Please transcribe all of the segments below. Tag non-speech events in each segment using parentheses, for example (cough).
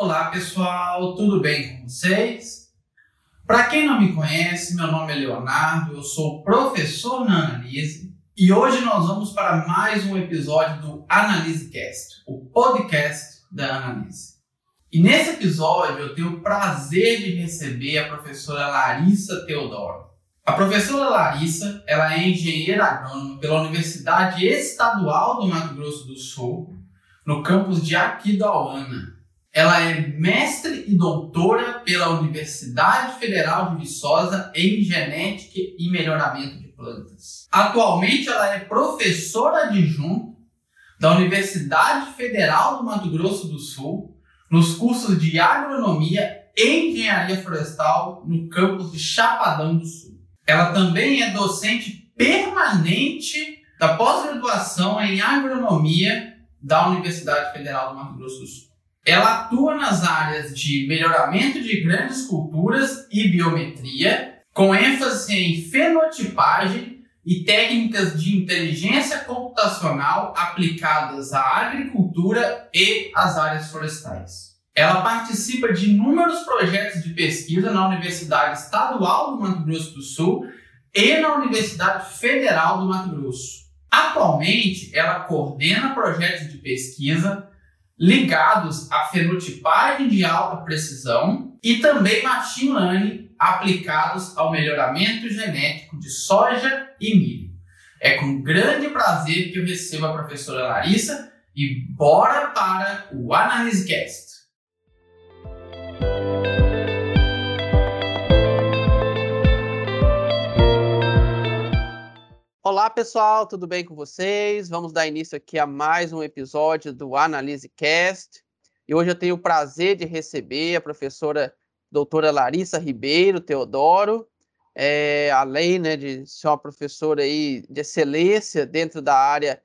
Olá pessoal, tudo bem com vocês? Para quem não me conhece, meu nome é Leonardo, eu sou professor na Analise e hoje nós vamos para mais um episódio do AnaliseCast, o podcast da Analise. E nesse episódio eu tenho o prazer de receber a professora Larissa Teodoro. A professora Larissa, ela é engenheira agrônoma pela Universidade Estadual do Mato Grosso do Sul, no campus de Aquidauana. Ela é mestre e doutora pela Universidade Federal de Viçosa em Genética e Melhoramento de Plantas. Atualmente ela é professora adjunta da Universidade Federal do Mato Grosso do Sul nos cursos de Agronomia e Engenharia Florestal no campus de Chapadão do Sul. Ela também é docente permanente da pós-graduação em Agronomia da Universidade Federal do Mato Grosso do Sul. Ela atua nas áreas de melhoramento de grandes culturas e biometria, com ênfase em fenotipagem e técnicas de inteligência computacional aplicadas à agricultura e às áreas florestais. Ela participa de inúmeros projetos de pesquisa na Universidade Estadual do Mato Grosso do Sul e na Universidade Federal do Mato Grosso. Atualmente, ela coordena projetos de pesquisa ligados à fenotipagem de alta precisão e também machine learning aplicados ao melhoramento genético de soja e milho. É com grande prazer que eu recebo a professora Larissa e bora para o AnaliseCast. Olá, pessoal, tudo bem com vocês? Vamos dar início aqui a mais um episódio do Analise Cast. E hoje eu tenho o prazer de receber a professora doutora Larissa Ribeiro Teodoro, é, além né, de ser uma professora aí de excelência dentro da área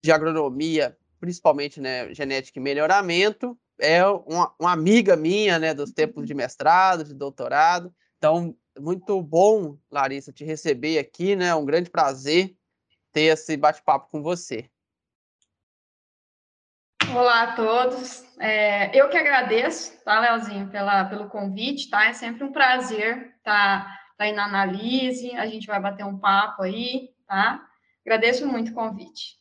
de agronomia, principalmente né, genética e melhoramento, é uma, uma amiga minha né, dos tempos de mestrado, de doutorado. Então, muito bom, Larissa, te receber aqui, né? Um grande prazer ter esse bate-papo com você. Olá a todos. É, eu que agradeço, tá, Leozinho, pela, pelo convite, tá? É sempre um prazer estar tá, tá aí na análise, a gente vai bater um papo aí, tá? Agradeço muito o convite.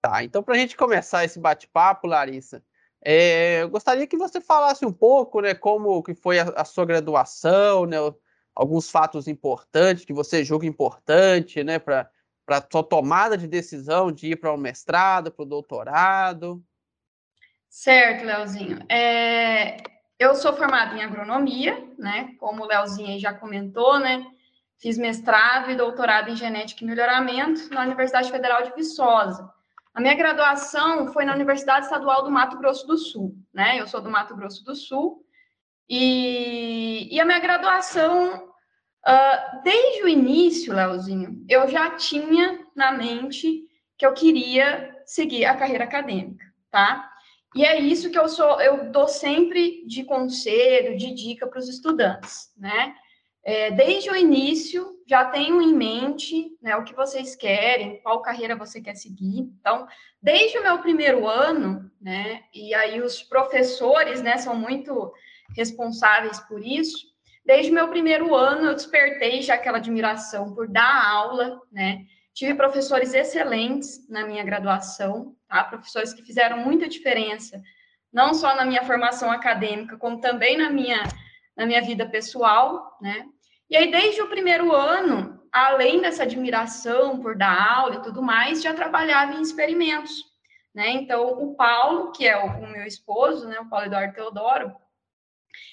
Tá, então para a gente começar esse bate-papo, Larissa, é, eu gostaria que você falasse um pouco, né, como que foi a, a sua graduação, né, alguns fatos importantes que você julga importante, né, para para sua tomada de decisão de ir para o um mestrado, para o doutorado. Certo, Leozinho. É, eu sou formada em agronomia, né, como o Leozinho já comentou, né, fiz mestrado e doutorado em genética e melhoramento na Universidade Federal de Viçosa. A minha graduação foi na Universidade Estadual do Mato Grosso do Sul, né? Eu sou do Mato Grosso do Sul. E, e a minha graduação, uh, desde o início, Leozinho, eu já tinha na mente que eu queria seguir a carreira acadêmica, tá? E é isso que eu sou, eu dou sempre de conselho, de dica para os estudantes, né? É, desde o início, já tenho em mente né, o que vocês querem, qual carreira você quer seguir. Então, desde o meu primeiro ano, né, e aí os professores né, são muito responsáveis por isso, desde o meu primeiro ano eu despertei já aquela admiração por dar aula, né? Tive professores excelentes na minha graduação, tá? professores que fizeram muita diferença, não só na minha formação acadêmica, como também na minha na minha vida pessoal, né? E aí, desde o primeiro ano, além dessa admiração por dar aula e tudo mais, já trabalhava em experimentos, né? Então, o Paulo, que é o, o meu esposo, né, o Paulo Eduardo Teodoro,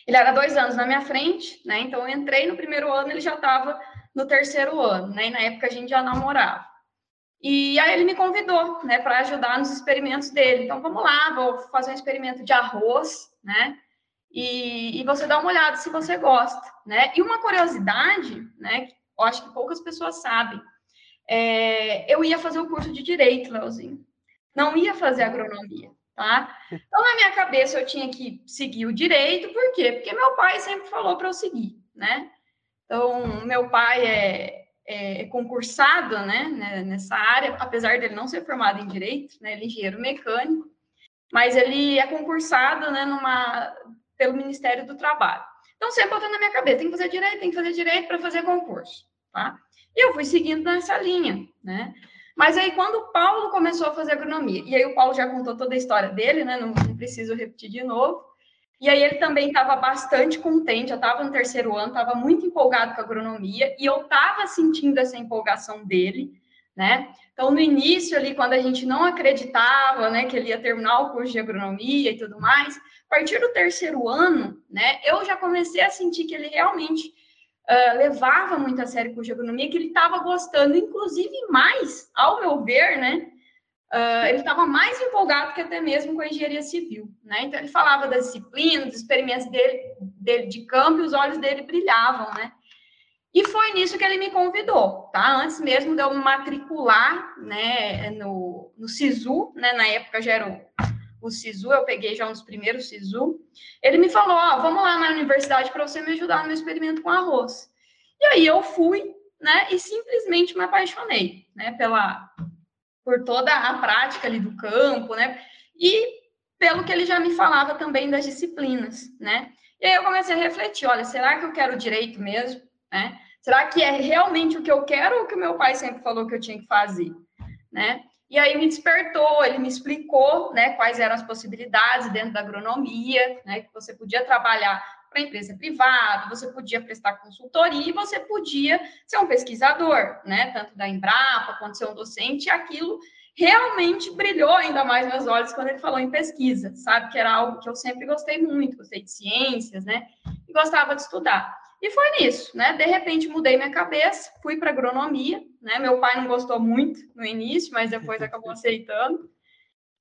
ele era dois anos na minha frente, né? Então, eu entrei no primeiro ano, ele já estava no terceiro ano, né? E na época a gente já namorava. E aí ele me convidou, né, para ajudar nos experimentos dele. Então, vamos lá, vou fazer um experimento de arroz, né? E, e, você dá uma olhada se você gosta, né? E uma curiosidade, né? Que eu acho que poucas pessoas sabem. É, eu ia fazer o curso de direito, Leozinho. Não ia fazer agronomia, tá? Então, na minha cabeça, eu tinha que seguir o direito, por quê? Porque meu pai sempre falou para eu seguir, né? Então, meu pai é, é, é concursado, né, né, nessa área, apesar dele não ser formado em direito, né? Ele é engenheiro mecânico. mas ele é concursado, né, numa, pelo Ministério do Trabalho. Então, sempre botando na minha cabeça, tem que fazer direito, tem que fazer direito para fazer concurso, tá? E eu fui seguindo nessa linha, né? Mas aí, quando o Paulo começou a fazer agronomia, e aí o Paulo já contou toda a história dele, né? Não, não preciso repetir de novo. E aí ele também estava bastante contente, eu estava no terceiro ano, estava muito empolgado com a agronomia, e eu estava sentindo essa empolgação dele, né? Então, no início ali, quando a gente não acreditava, né, que ele ia terminar o curso de agronomia e tudo mais, a partir do terceiro ano, né, eu já comecei a sentir que ele realmente uh, levava muito a sério o curso de agronomia, que ele estava gostando, inclusive mais, ao meu ver, né, Uh, ele estava mais empolgado que até mesmo com a engenharia civil, né? Então ele falava das disciplinas, dos experimentos dele, dele de campo e os olhos dele brilhavam, né? E foi nisso que ele me convidou, tá? Antes mesmo de eu me matricular, né, no, no SISU, né? Na época já era o, o SISU, eu peguei já um dos primeiros SISU. Ele me falou, ó, vamos lá na universidade para você me ajudar no meu experimento com arroz. E aí eu fui, né? E simplesmente me apaixonei, né? Pela por toda a prática ali do campo, né? E pelo que ele já me falava também das disciplinas, né? E aí eu comecei a refletir, olha, será que eu quero direito mesmo, né? Será que é realmente o que eu quero ou o que o meu pai sempre falou que eu tinha que fazer, né? E aí me despertou, ele me explicou, né, quais eram as possibilidades dentro da agronomia, né, que você podia trabalhar para empresa privada, você podia prestar consultoria e você podia ser um pesquisador, né? Tanto da Embrapa quanto ser um docente, e aquilo realmente brilhou ainda mais meus olhos quando ele falou em pesquisa, sabe? Que era algo que eu sempre gostei muito, gostei de ciências, né? E gostava de estudar. E foi nisso, né? De repente mudei minha cabeça, fui para agronomia, né? Meu pai não gostou muito no início, mas depois acabou (laughs) aceitando.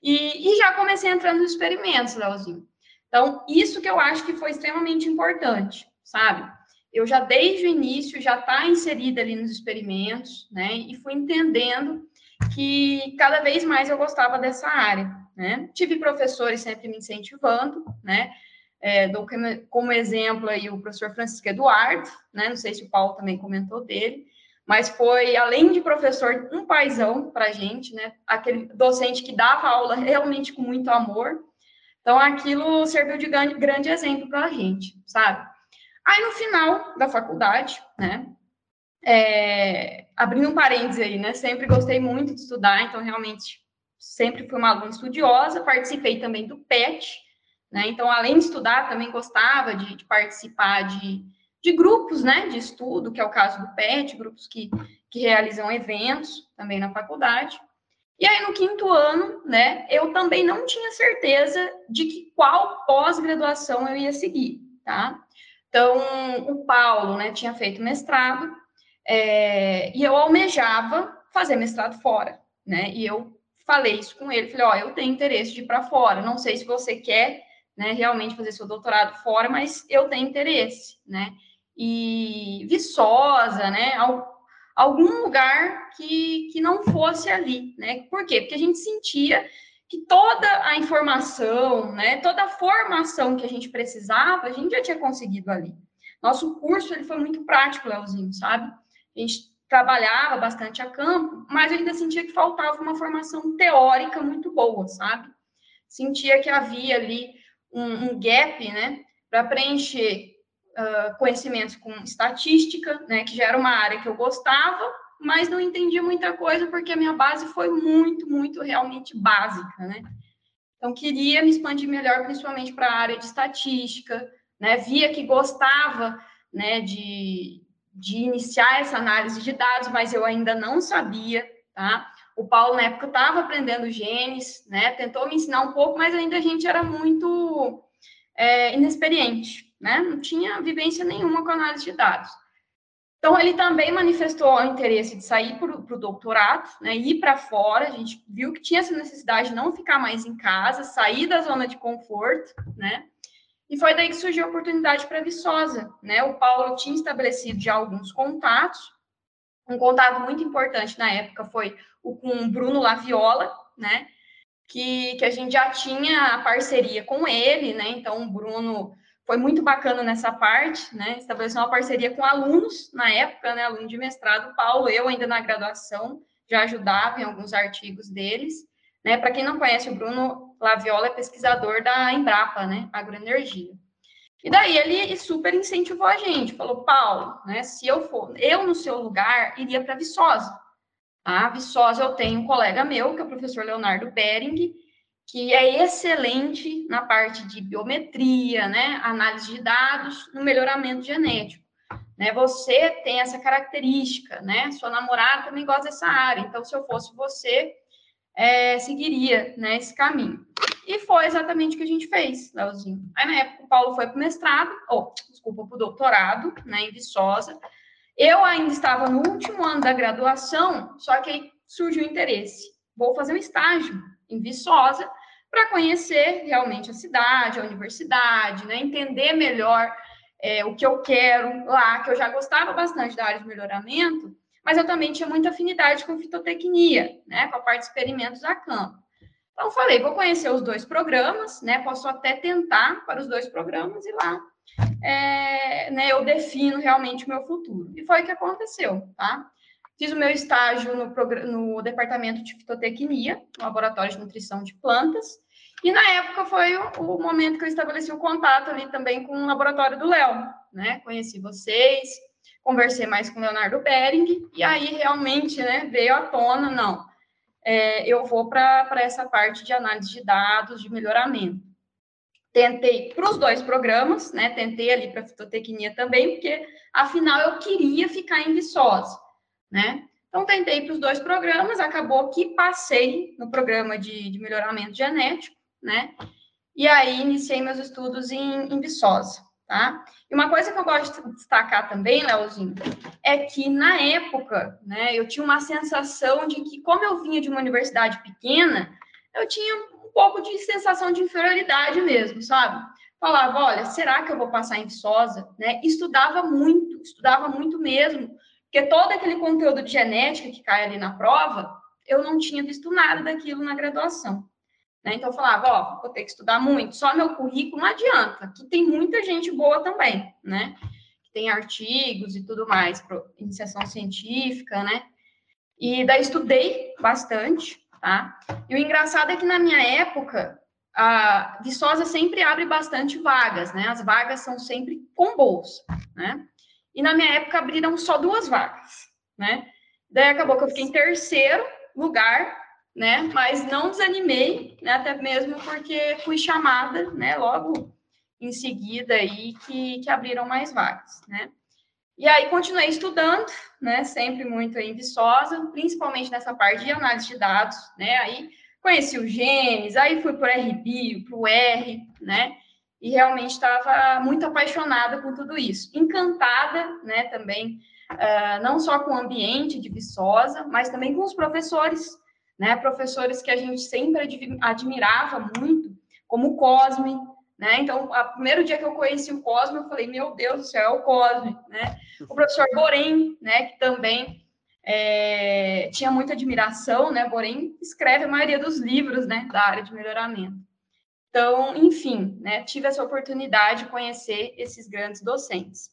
E, e já comecei entrando nos experimentos, Leozinho. Então, isso que eu acho que foi extremamente importante, sabe? Eu já desde o início já está inserida ali nos experimentos, né? E fui entendendo que cada vez mais eu gostava dessa área, né? Tive professores sempre me incentivando, né? É, dou como exemplo aí o professor Francisco Eduardo, né? Não sei se o Paulo também comentou dele, mas foi, além de professor, um paizão para a gente, né? Aquele docente que dava aula realmente com muito amor, então, aquilo serviu de grande, exemplo para a gente, sabe? Aí, no final da faculdade, né? É, abrindo um parênteses aí, né? Sempre gostei muito de estudar, então, realmente, sempre fui uma aluna estudiosa. Participei também do PET, né? Então, além de estudar, também gostava de, de participar de, de grupos, né? De estudo, que é o caso do PET, grupos que, que realizam eventos também na faculdade. E aí, no quinto ano, né, eu também não tinha certeza de que qual pós-graduação eu ia seguir, tá? Então, o Paulo, né, tinha feito mestrado, é, e eu almejava fazer mestrado fora, né? E eu falei isso com ele, falei, ó, eu tenho interesse de ir para fora, não sei se você quer, né, realmente fazer seu doutorado fora, mas eu tenho interesse, né? E Viçosa, né, algum lugar que, que não fosse ali, né? Por quê? Porque a gente sentia que toda a informação, né, toda a formação que a gente precisava, a gente já tinha conseguido ali. Nosso curso ele foi muito prático, Leozinho, sabe? A gente trabalhava bastante a campo, mas eu ainda sentia que faltava uma formação teórica muito boa, sabe? Sentia que havia ali um, um gap, né, para preencher uh, conhecimentos com estatística, né, que já era uma área que eu gostava, mas não entendia muita coisa porque a minha base foi muito, muito realmente básica, né? Então, queria me expandir melhor, principalmente para a área de estatística, né? Via que gostava, né, de, de iniciar essa análise de dados, mas eu ainda não sabia, tá? O Paulo, na época, estava aprendendo genes, né? Tentou me ensinar um pouco, mas ainda a gente era muito é, inexperiente, né? Não tinha vivência nenhuma com análise de dados. Então, ele também manifestou o interesse de sair para o doutorado, né, ir para fora. A gente viu que tinha essa necessidade de não ficar mais em casa, sair da zona de conforto, né? E foi daí que surgiu a oportunidade para Viçosa, né? O Paulo tinha estabelecido já alguns contatos. Um contato muito importante na época foi com o Bruno Laviola, né? Que, que a gente já tinha a parceria com ele, né? Então, o Bruno foi muito bacana nessa parte, né? Estabeleceu uma parceria com alunos na época, né? Aluno de mestrado, Paulo, eu ainda na graduação já ajudava em alguns artigos deles, né? Para quem não conhece o Bruno, Laviola é pesquisador da Embrapa, né, Agroenergia. E daí ele super incentivou a gente, falou, Paulo, né, se eu for, eu no seu lugar, iria para Viçosa. A Viçosa eu tenho um colega meu, que é o professor Leonardo Bering, que é excelente na parte de biometria, né, análise de dados, no melhoramento genético. Né, você tem essa característica, né? Sua namorada também gosta dessa área, então se eu fosse você, é, seguiria né, esse caminho. E foi exatamente o que a gente fez, Leozinho. Aí, na época, o Paulo foi para o mestrado, ou, desculpa, para o doutorado, né, em Viçosa. Eu ainda estava no último ano da graduação, só que aí surgiu o interesse. Vou fazer um estágio em Viçosa para conhecer realmente a cidade, a universidade, né, entender melhor é, o que eu quero lá, que eu já gostava bastante da área de melhoramento, mas eu também tinha muita afinidade com fitotecnia, né, com a parte de experimentos a campo. Então, falei, vou conhecer os dois programas, né, posso até tentar para os dois programas e lá é, né, eu defino realmente o meu futuro. E foi o que aconteceu, tá? Fiz o meu estágio no, no departamento de fitotecnia, no laboratório de nutrição de plantas, e na época foi o, o, momento que eu estabeleci o contato ali também com o laboratório do Léo, né? Conheci vocês, conversei mais com o Leonardo Bering, e aí realmente né, veio à tona, não, é, eu vou para essa parte de análise de dados, de melhoramento. Tentei para os dois programas, né? Tentei ali para fitotecnia também, porque afinal eu queria ficar em Viçosa, né? Então tentei para os dois programas, acabou que passei no programa de, de melhoramento genético, né? E aí iniciei meus estudos em, em Viçosa tá? E uma coisa que eu gosto de destacar também, Leozinho, é que na época, né, eu tinha uma sensação de que, como eu vinha de uma universidade pequena, eu tinha um pouco de sensação de inferioridade mesmo, sabe? Falava, olha, será que eu vou passar em Viçosa? Né? Estudava muito, estudava muito mesmo, porque todo aquele conteúdo de genética que cai ali na prova, eu não tinha visto nada daquilo na graduação. Né? Então, eu falava, ó, vou ter que estudar muito, só meu currículo não adianta, que tem muita gente boa também, né? Que tem artigos e tudo mais, iniciação científica, né? E daí estudei bastante, tá? E o engraçado é que na minha época, a Viçosa sempre abre bastante vagas, né? As vagas são sempre com bolsa, né? E na minha época abriram só duas vagas, né? Daí acabou que eu fiquei em terceiro lugar né? Mas não desanimei, né? Até mesmo porque fui chamada, né? Logo em seguida aí que, que abriram mais vagas, né? E aí continuei estudando, né? Sempre muito aí viçosa, principalmente nessa parte de análise de dados, né? Aí conheci o Genes, aí fui para o RBio, para o R, né? E realmente estava muito apaixonada com tudo isso, encantada, né? Também uh, não só com o ambiente de Viçosa, mas também com os professores, né? Professores que a gente sempre admirava muito, como o Cosme, né? Então, o primeiro dia que eu conheci o Cosme, eu falei, meu Deus do céu, é o Cosme, né? O professor Borém, né? Que também é, tinha muita admiração, né? Borém escreve a maioria dos livros, né? Da área de melhoramento. Então, enfim, né? Tive essa oportunidade de conhecer esses grandes docentes.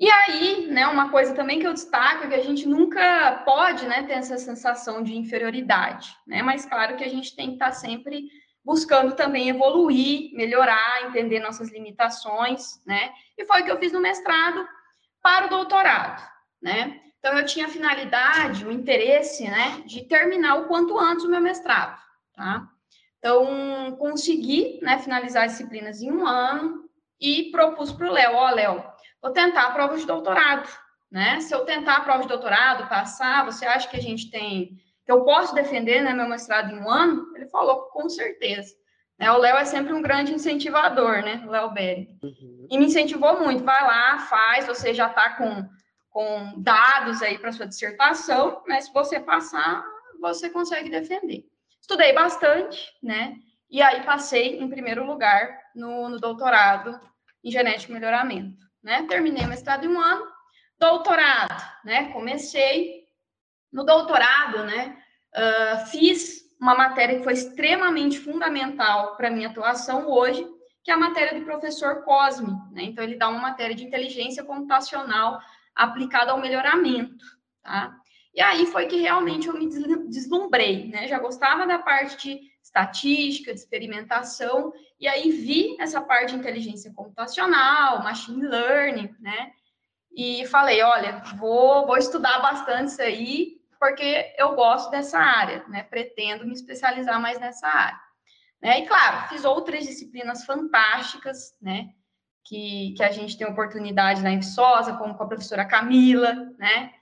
E aí, né, uma coisa também que eu destaco é que a gente nunca pode, né, ter essa sensação de inferioridade, né? Mas claro que a gente tem que estar sempre buscando também evoluir, melhorar, entender nossas limitações, né? E foi o que eu fiz no mestrado para o doutorado, né? Então eu tinha a finalidade, o interesse, né, de terminar o quanto antes o meu mestrado, tá? Então consegui, né, finalizar as disciplinas em um ano e propus para o Léo, ó, Léo, vou tentar a prova de doutorado, né? Se eu tentar a prova de doutorado, passar, você acha que a gente tem, que eu posso defender, né, meu mestrado em um ano? Ele falou, com certeza. Né? O Léo é sempre um grande incentivador, né, o Léo Berry. Uhum. E me incentivou muito, vai lá, faz, você já está com, com dados aí para sua dissertação, né? Se você passar, você consegue defender. Estudei bastante, né? E aí passei em primeiro lugar no, no doutorado em genética e melhoramento né? Terminei o mestrado em um ano. Doutorado, né? Comecei. No doutorado, né? Uh, fiz uma matéria que foi extremamente fundamental para minha atuação hoje, que é a matéria do professor Cosme. Né? Então, ele dá uma matéria de inteligência computacional aplicada ao melhoramento. Tá? E aí foi que realmente eu me deslumbrei. Né? Já gostava da parte de estatística, de experimentação, e aí vi essa parte de inteligência computacional, machine learning, né? E falei, olha, vou, vou estudar bastante isso aí, porque eu gosto dessa área, né? Pretendo me especializar mais nessa área. Né? E claro, fiz outras disciplinas fantásticas, né? Que, que a gente tem oportunidade na Viçosa, como com a professora Camila, né?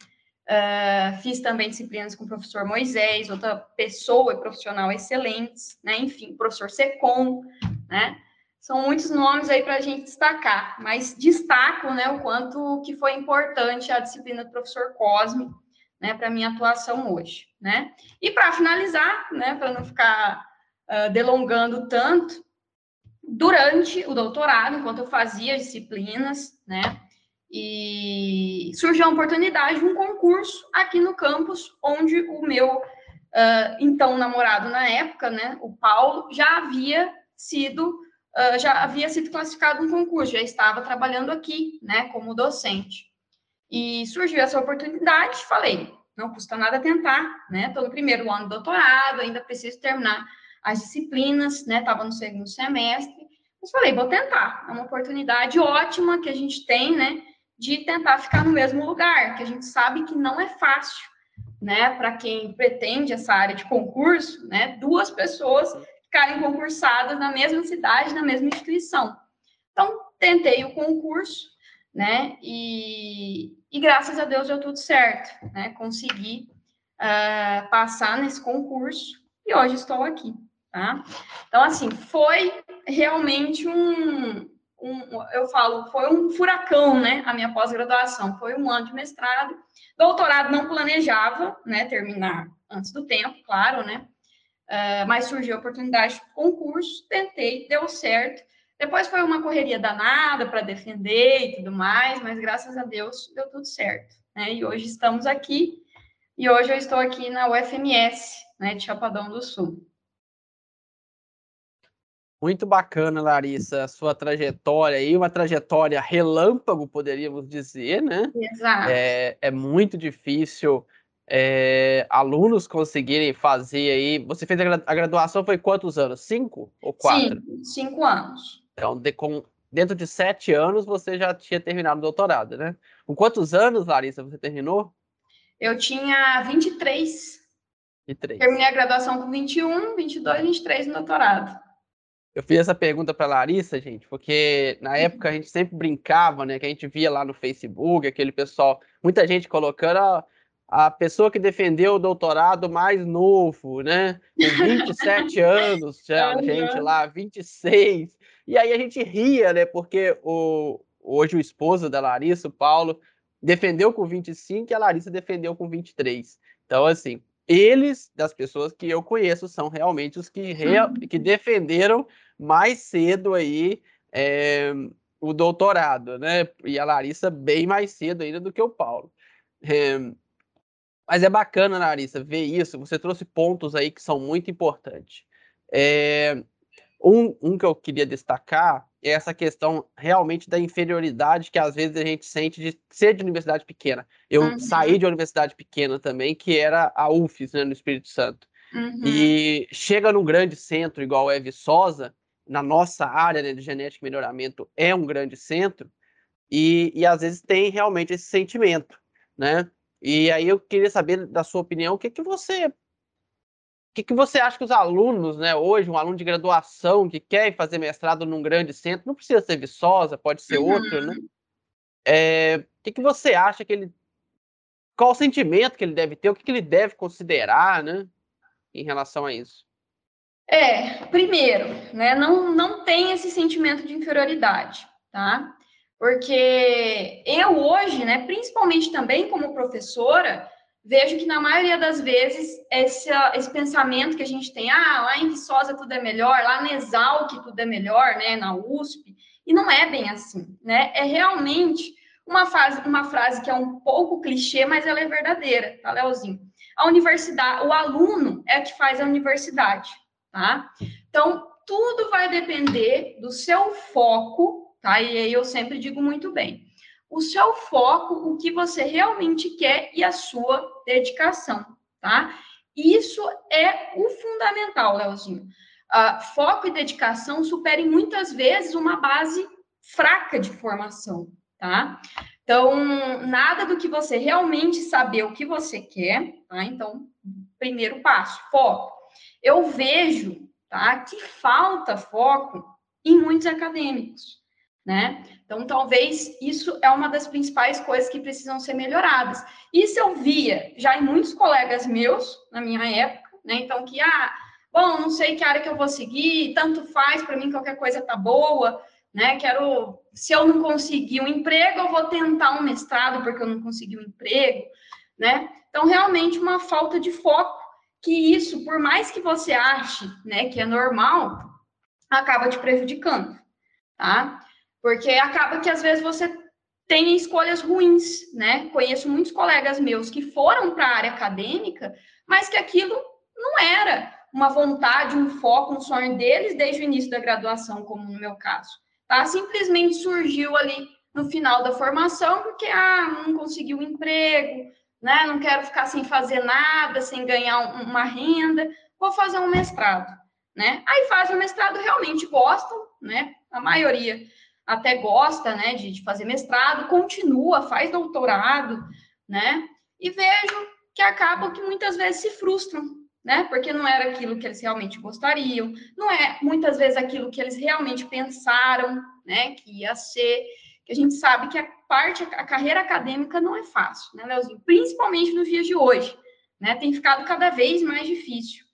Uh, fiz também disciplinas com o professor Moisés, outra pessoa e profissional excelentes, né? Enfim, professor Secom, né? São muitos nomes aí para a gente destacar, mas destaco, né, o quanto que foi importante a disciplina do professor Cosme, né, para minha atuação hoje, né? E para finalizar, né, para não ficar uh, delongando tanto, durante o doutorado, enquanto eu fazia disciplinas, né, e surgiu a oportunidade de um concurso aqui no campus, onde o meu uh, então namorado na época, né, o Paulo, já havia sido uh, já havia sido classificado no concurso, já estava trabalhando aqui, né, como docente. E surgiu essa oportunidade, falei, não custa nada tentar, né? Estou no primeiro ano do doutorado, ainda preciso terminar as disciplinas, né? Estava no segundo semestre, mas falei, vou tentar. É uma oportunidade ótima que a gente tem, né? De tentar ficar no mesmo lugar, que a gente sabe que não é fácil, né? Para quem pretende essa área de concurso, né? Duas pessoas ficarem concursadas na mesma cidade, na mesma instituição. Então, tentei o concurso, né? E, e graças a Deus deu tudo certo, né? Consegui uh, passar nesse concurso e hoje estou aqui, tá? Então, assim, foi realmente um, um eu falo, foi um furacão, né? A minha pós-graduação foi um ano de mestrado, doutorado não planejava, né? Terminar antes do tempo, claro, né? Uh, mas surgiu a oportunidade de concurso, tentei, deu certo. Depois foi uma correria danada para defender e tudo mais, mas graças a Deus deu tudo certo. Né? E hoje estamos aqui, e hoje eu estou aqui na UFMS, né, de Chapadão do Sul. Muito bacana, Larissa, a sua trajetória aí, uma trajetória relâmpago, poderíamos dizer, né? Exato. É, é muito difícil é, alunos conseguirem fazer aí. Você fez a graduação foi quantos anos? Cinco ou quatro? Cinco, cinco anos. Então, de, com, dentro de sete anos, você já tinha terminado o doutorado, né? Com quantos anos, Larissa, você terminou? Eu tinha 23. 23. Terminei a graduação com 21, 22, 23 no doutorado. Eu fiz essa pergunta para Larissa, gente, porque na época a gente sempre brincava, né? Que a gente via lá no Facebook, aquele pessoal, muita gente colocando, a pessoa que defendeu o doutorado mais novo, né? Com 27 (laughs) anos, já, uhum. gente lá, 26. E aí a gente ria, né? Porque o, hoje o esposo da Larissa, o Paulo, defendeu com 25 e a Larissa defendeu com 23. Então, assim, eles, das pessoas que eu conheço, são realmente os que, real, uhum. que defenderam mais cedo aí é, o doutorado, né? E a Larissa bem mais cedo ainda do que o Paulo. É, mas é bacana, Larissa, ver isso. Você trouxe pontos aí que são muito importantes. É, um, um que eu queria destacar é essa questão realmente da inferioridade que às vezes a gente sente de ser de universidade pequena. Eu uhum. saí de universidade pequena também, que era a UFES, né, no Espírito Santo. Uhum. E chega num grande centro igual a Viçosa, na nossa área né, de genética e melhoramento é um grande centro, e, e às vezes tem realmente esse sentimento, né? E aí eu queria saber da sua opinião, o que que você o que, que você acha que os alunos, né, hoje, um aluno de graduação que quer fazer mestrado num grande centro, não precisa ser Viçosa, pode ser uhum. outro, né? É, o que, que você acha que ele. Qual o sentimento que ele deve ter, o que, que ele deve considerar, né, em relação a isso? É, primeiro, né, não, não tem esse sentimento de inferioridade, tá? Porque eu hoje, né, principalmente também como professora, vejo que na maioria das vezes esse, esse pensamento que a gente tem, ah, lá em Viçosa tudo é melhor, lá na Exalc tudo é melhor, né, na USP, e não é bem assim, né? É realmente uma, fase, uma frase que é um pouco clichê, mas ela é verdadeira, tá, Leozinho? A universidade, o aluno é que faz a universidade, tá? Então, tudo vai depender do seu foco tá? E aí eu sempre digo muito bem. O seu foco, o que você realmente quer e a sua dedicação, tá? Isso é o fundamental, Leozinho. Uh, foco e dedicação superem muitas vezes uma base fraca de formação, tá? Então, nada do que você realmente saber o que você quer, tá? Então, primeiro passo, foco. Eu vejo, tá, que falta foco em muitos acadêmicos, né? Então, talvez isso é uma das principais coisas que precisam ser melhoradas. Isso eu via já em muitos colegas meus, na minha época, né? Então, que, ah, bom, não sei que área que eu vou seguir, tanto faz, para mim qualquer coisa tá boa, né? Quero, se eu não conseguir um emprego, eu vou tentar um mestrado porque eu não consegui um emprego, né? Então, realmente, uma falta de foco, que isso, por mais que você ache, né, que é normal, acaba te prejudicando, tá? Porque acaba que, às vezes, você tem escolhas ruins, né? Conheço muitos colegas meus que foram para a área acadêmica, mas que aquilo não era uma vontade, um foco, um sonho deles desde o início da graduação, como no meu caso. Tá? Simplesmente surgiu ali no final da formação, porque ah, não conseguiu um emprego, né? Não quero ficar sem fazer nada, sem ganhar uma renda, vou fazer um mestrado, né? Aí faz o mestrado, realmente gostam, né? A maioria até gosta, né, de, de fazer mestrado, continua, faz doutorado, né? E vejo que acabam que muitas vezes se frustram, né? Porque não era aquilo que eles realmente gostariam, não é muitas vezes aquilo que eles realmente pensaram, né, que ia ser, que a gente sabe que a parte, a carreira acadêmica não é fácil, né, Leozinho? Principalmente nos dias de hoje, né? Tem ficado cada vez mais difícil,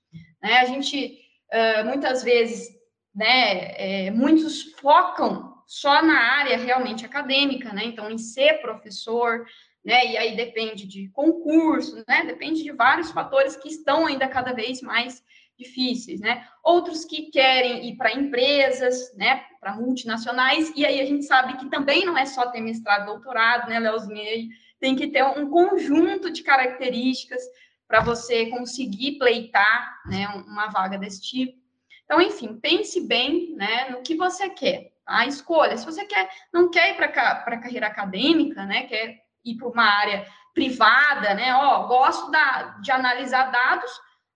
né? A gente, uh, muitas vezes, né, é, muitos focam só na área realmente acadêmica, né? Então, em ser professor, né? E aí depende de concurso, né? Depende de vários fatores que estão ainda cada vez mais difíceis, né? Outros que querem ir para empresas, né? Para multinacionais, e aí a gente sabe que também não é só ter mestrado, doutorado, né, Leozinho? Tem que ter um conjunto de características para você conseguir pleitar, né? Uma vaga desse tipo. Então, enfim, pense bem, né? No que você quer. A escolha. Se você quer, não quer ir para a carreira acadêmica, né? Quer ir para uma área privada, né? Ó, gosto da, de analisar dados,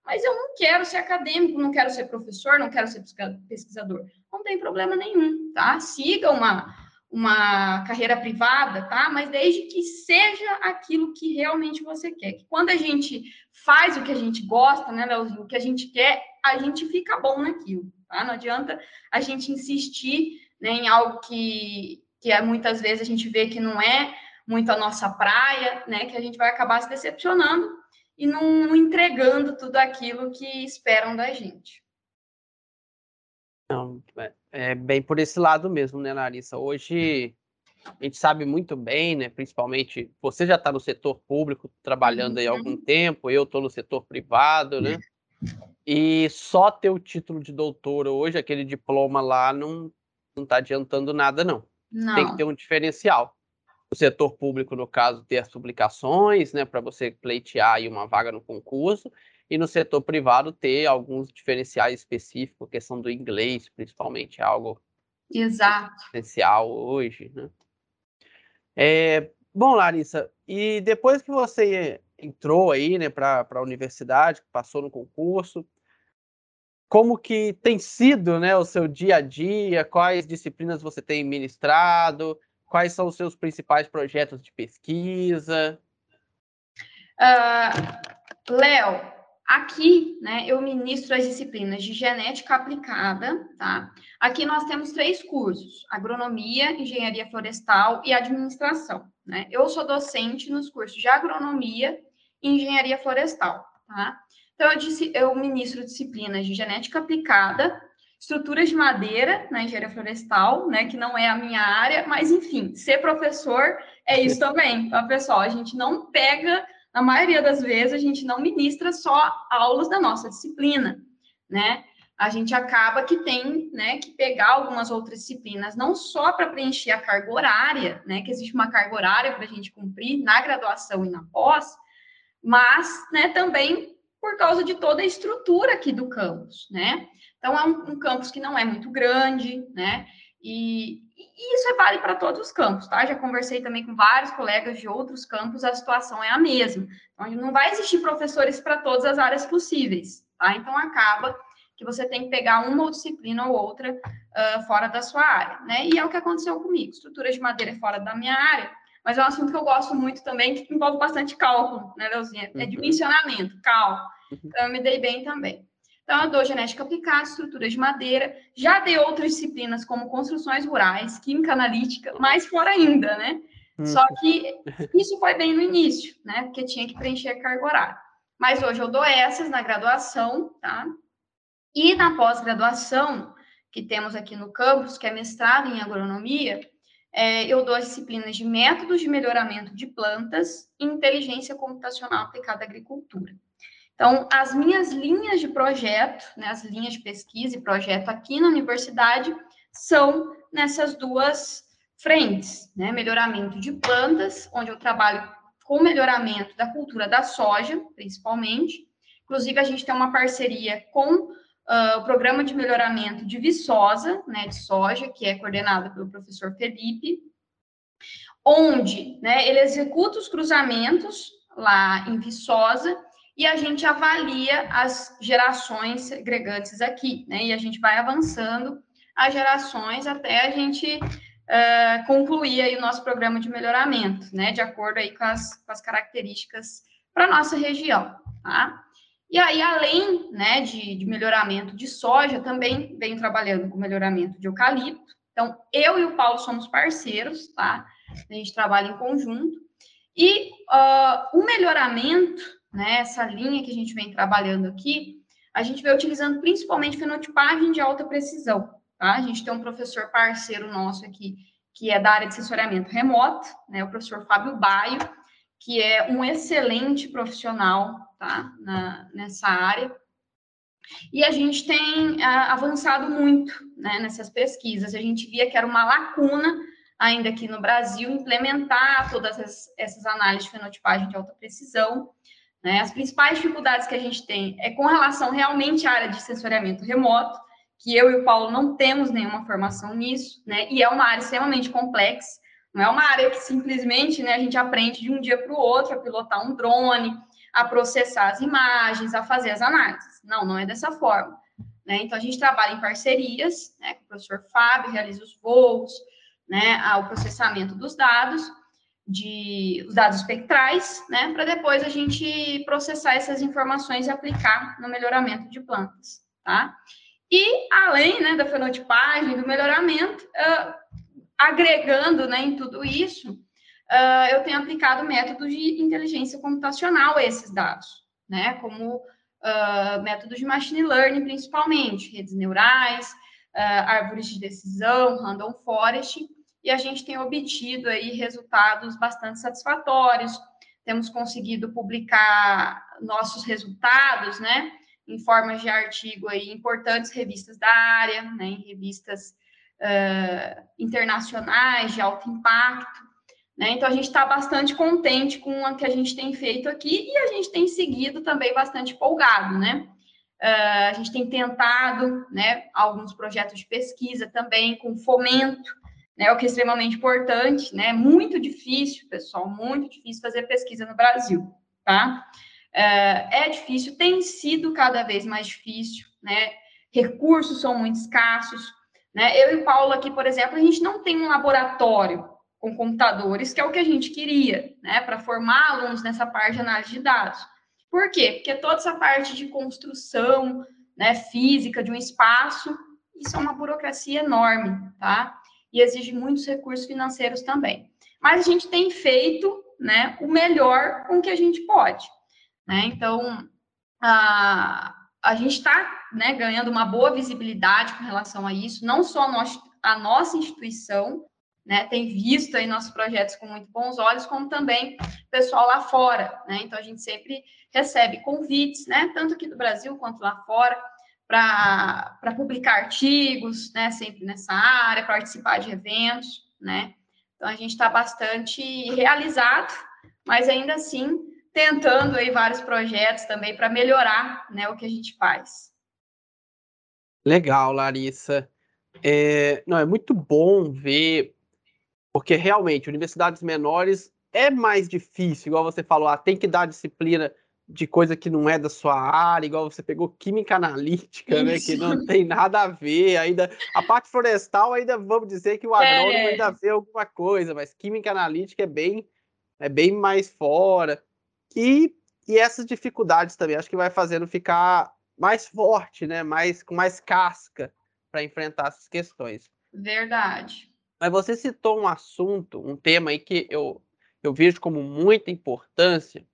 mas eu não quero ser acadêmico, não quero ser professor, não quero ser pesquisador. Não tem problema nenhum, tá? Siga uma, uma carreira privada, tá? Mas desde que seja aquilo que realmente você quer. Que quando a gente faz o que a gente gosta, né, Leozinho, o que a gente quer, a gente fica bom naquilo, tá? Não adianta a gente insistir né, em algo que, que é, muitas vezes a gente vê que não é muito a nossa praia, né? Que a gente vai acabar se decepcionando e não, entregando tudo aquilo que esperam da gente. Não, é, é bem por esse lado mesmo, né, Larissa? Hoje a gente sabe muito bem, né? Principalmente você já está no setor público trabalhando uhum. aí há algum uhum. tempo, eu estou no setor privado, né? E só ter o título de doutor hoje, aquele diploma lá, não não está adiantando nada, não. não. Tem que ter um diferencial o setor público, no caso, ter as publicações, né, para você pleitear aí uma vaga no concurso, e no setor privado ter alguns diferenciais específicos, questão do inglês, principalmente, é algo Exato. essencial hoje, né? É, bom, Larissa, e depois que você entrou aí, né, para a universidade, passou no concurso, como que tem sido, né, o seu dia a dia, quais disciplinas você tem ministrado, Quais são os seus principais projetos de pesquisa? Uh, Léo, aqui, né, eu ministro as disciplinas de genética aplicada, tá? Aqui nós temos três cursos: agronomia, engenharia florestal e administração, né? Eu sou docente nos cursos de agronomia e engenharia florestal, tá? Então, eu, disse, eu ministro disciplinas de genética aplicada, estruturas de madeira na engenharia florestal, né, que não é a minha área, mas enfim, ser professor é isso também, tá, pessoal? A gente não pega, na maioria das vezes, a gente não ministra só aulas da nossa disciplina, né? A gente acaba que tem, né, que pegar algumas outras disciplinas, não só para preencher a carga horária, né, que existe uma carga horária para a gente cumprir na graduação e na pós, mas, né, também por causa de toda a estrutura aqui do campus, né? Então, é um, um campus que não é muito grande, né? E, E isso é vale para todos os campos, tá? Já conversei também com vários colegas de outros campos, a situação é a mesma. Então, não vai existir professores para todas as áreas possíveis, tá? Então, acaba que você tem que pegar uma disciplina ou outra uh, fora da sua área, né? E é o que aconteceu comigo. Estrutura de madeira é fora da minha área, mas é um assunto que eu gosto muito também, que envolve bastante cálculo, né, Leozinha? É uhum. dimensionamento, cálculo. Uhum. Então, eu me dei bem também. Então, eu dou genética aplicada, estrutura de madeira. Já dei outras disciplinas, como construções rurais, química analítica, mais fora ainda, né? Hum. Só que isso foi bem no início, né? Porque tinha que preencher a carga horária. Mas hoje eu dou essas na graduação, tá? E na pós-graduação, que temos aqui no campus, que é mestrado em agronomia, é, eu dou as disciplinas de métodos de melhoramento de plantas e inteligência computacional aplicada à agricultura. Então, as minhas linhas de projeto, né, as linhas de pesquisa e projeto aqui na universidade, são nessas duas frentes, né? Melhoramento de plantas, onde eu trabalho com melhoramento da cultura da soja, principalmente. Inclusive, a gente tem uma parceria com uh, o programa de melhoramento de Viçosa, né, de soja, que é coordenado pelo professor Felipe, onde né, ele executa os cruzamentos lá em Viçosa e a gente avalia as gerações agregantes aqui, né? E a gente vai avançando as gerações até a gente uh, concluir aí o nosso programa de melhoramento, né? De acordo aí com as, com as características para nossa região, tá? E aí, além né, de, de melhoramento de soja, também venho trabalhando com melhoramento de eucalipto. Então, eu e o Paulo somos parceiros, tá? A gente trabalha em conjunto. E uh, o melhoramento né, essa linha que a gente vem trabalhando aqui, a gente vem utilizando principalmente fenotipagem de alta precisão. Tá? A gente tem um professor parceiro nosso aqui, que é da área de sensoriamento remoto, né, o professor Fábio Baio, que é um excelente profissional tá, Na, nessa área. E a gente tem a, avançado muito né, nessas pesquisas. A gente via que era uma lacuna ainda aqui no Brasil implementar todas essas, essas análises de fenotipagem de alta precisão. Né? As principais dificuldades que a gente tem é com relação realmente à área de sensoriamento remoto, que eu e o Paulo não temos nenhuma formação nisso, né? E é uma área extremamente complexa, não é uma área que simplesmente né, a gente aprende de um dia para o outro a pilotar um drone, a processar as imagens, a fazer as análises. Não, não é dessa forma. Né? Então, a gente trabalha em parcerias, né, o professor Fábio, realiza os voos, né, o processamento dos dados, de os dados espectrais, né, para depois a gente processar essas informações e aplicar no melhoramento de plantas, tá? E além, né, da fenotipagem, do melhoramento, uh, agregando, né, em tudo isso, uh, eu tenho aplicado métodos de inteligência computacional a esses dados, né, como uh, métodos de machine learning, principalmente, redes neurais, árvores de decisão, random forest, e a gente tem obtido aí resultados bastante satisfatórios. Temos conseguido publicar nossos resultados, né, em formas de artigo aí, importantes revistas da área, né, em revistas uh, internacionais de alto impacto. Né? Então, a gente está bastante contente com o que a gente tem feito aqui e a gente tem seguido também bastante empolgado, né? Uh, a gente tem tentado, né, alguns projetos de pesquisa também com fomento né, o que é extremamente importante, né? Muito difícil, pessoal, muito difícil fazer pesquisa no Brasil, tá? É, é difícil, tem sido cada vez mais difícil, né? Recursos são muito escassos, né? Eu e Paulo aqui, por exemplo, a gente não tem um laboratório com computadores, que é o que a gente queria, né? Para formar alunos nessa parte de análise de dados. Por quê? Porque toda essa parte de construção, né, física de um espaço, isso é uma burocracia enorme, tá? e exige muitos recursos financeiros também. Mas a gente tem feito né, o melhor com que a gente pode. Né? Então, a, a gente está né, ganhando uma boa visibilidade com relação a isso, não só a, nossa, a nossa instituição, né, tem visto aí nossos projetos com muito bons olhos, como também o pessoal lá fora, né? Então a gente sempre recebe convites, né, tanto aqui do Brasil quanto lá fora, para publicar artigos, né, sempre nessa área, participar de eventos, né? Então a gente está bastante realizado, mas ainda assim tentando aí vários projetos também para melhorar, né, o que a gente faz. Legal, Larissa. É, não, é muito bom ver, porque realmente, universidades menores é mais difícil, igual você falou, ah, tem que dar disciplina de coisa que não é da sua área, igual você pegou química analítica, né, que não tem nada a ver, ainda a parte florestal ainda vamos dizer que o agrônomo é. ainda vê alguma coisa, mas química analítica é bem é bem mais fora. E, e essas dificuldades também acho que vai fazendo ficar mais forte, né, mais com mais casca para enfrentar essas questões. Verdade. Mas você citou um assunto, um tema aí que eu eu vejo como muita importância,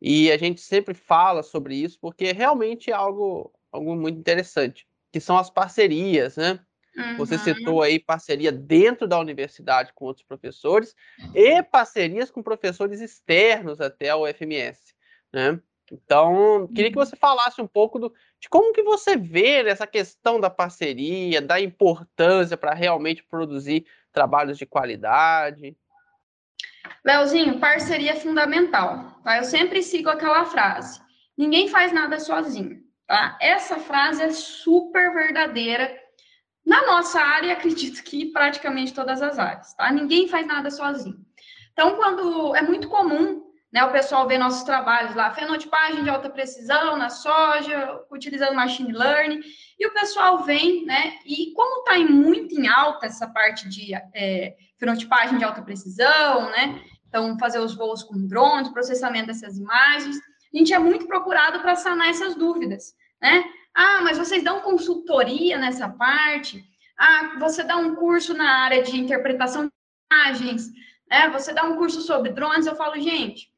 e a gente sempre fala sobre isso porque realmente é algo, algo muito interessante, que são as parcerias, né? Uhum. Você citou aí parceria dentro da universidade com outros professores e parcerias com professores externos até ao FMS, né? Então, queria que uhum. você falasse um pouco do, de como que você vê essa questão da parceria, da importância para realmente produzir trabalhos de qualidade. Leozinho, parceria é fundamental, tá? Eu sempre sigo aquela frase: ninguém faz nada sozinho, tá? Essa frase é super verdadeira na nossa área, acredito que praticamente todas as áreas, tá? Ninguém faz nada sozinho. Então, quando é muito comum, né, o pessoal ver nossos trabalhos lá, fenotipagem de alta precisão na soja, utilizando machine learning, e o pessoal vem, né, e como está muito em alta essa parte de é, fenotipagem de alta precisão, né? Então, fazer os voos com drones, processamento dessas imagens. A gente é muito procurado para sanar essas dúvidas, né? Ah, mas vocês dão consultoria nessa parte? Ah, você dá um curso na área de interpretação de imagens, né? Você dá um curso sobre drones? Eu falo, gente,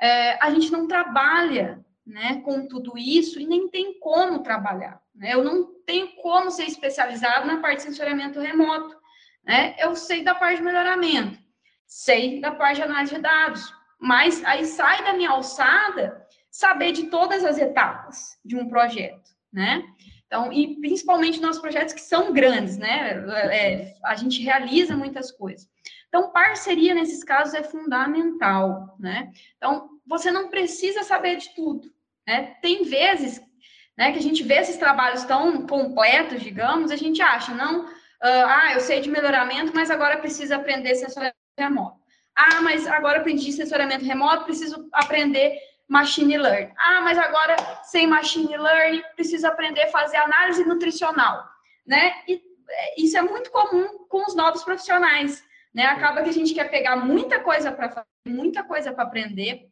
é, a gente não trabalha, né, com tudo isso e nem tem como trabalhar. Né? Eu não tenho como ser especializado na parte de sensoriamento remoto. Né? Eu sei da parte de melhoramento, sei da parte de análise de dados, mas aí sai da minha alçada saber de todas as etapas de um projeto, né? Então, e principalmente nos projetos que são grandes, né? É, a gente realiza muitas coisas. Então, parceria nesses casos é fundamental, né? Então, você não precisa saber de tudo, né? Tem vezes, né, que a gente vê esses trabalhos tão completos, digamos, a gente acha, não, Uh, ah, eu sei de melhoramento, mas agora preciso aprender sensoramento remoto. Ah, mas agora aprendi sensoramento remoto, preciso aprender machine learning. Ah, mas agora sem machine learning, preciso aprender a fazer análise nutricional, né? E é, isso é muito comum com os novos profissionais, né? Acaba que a gente quer pegar muita coisa para fazer, muita coisa para aprender,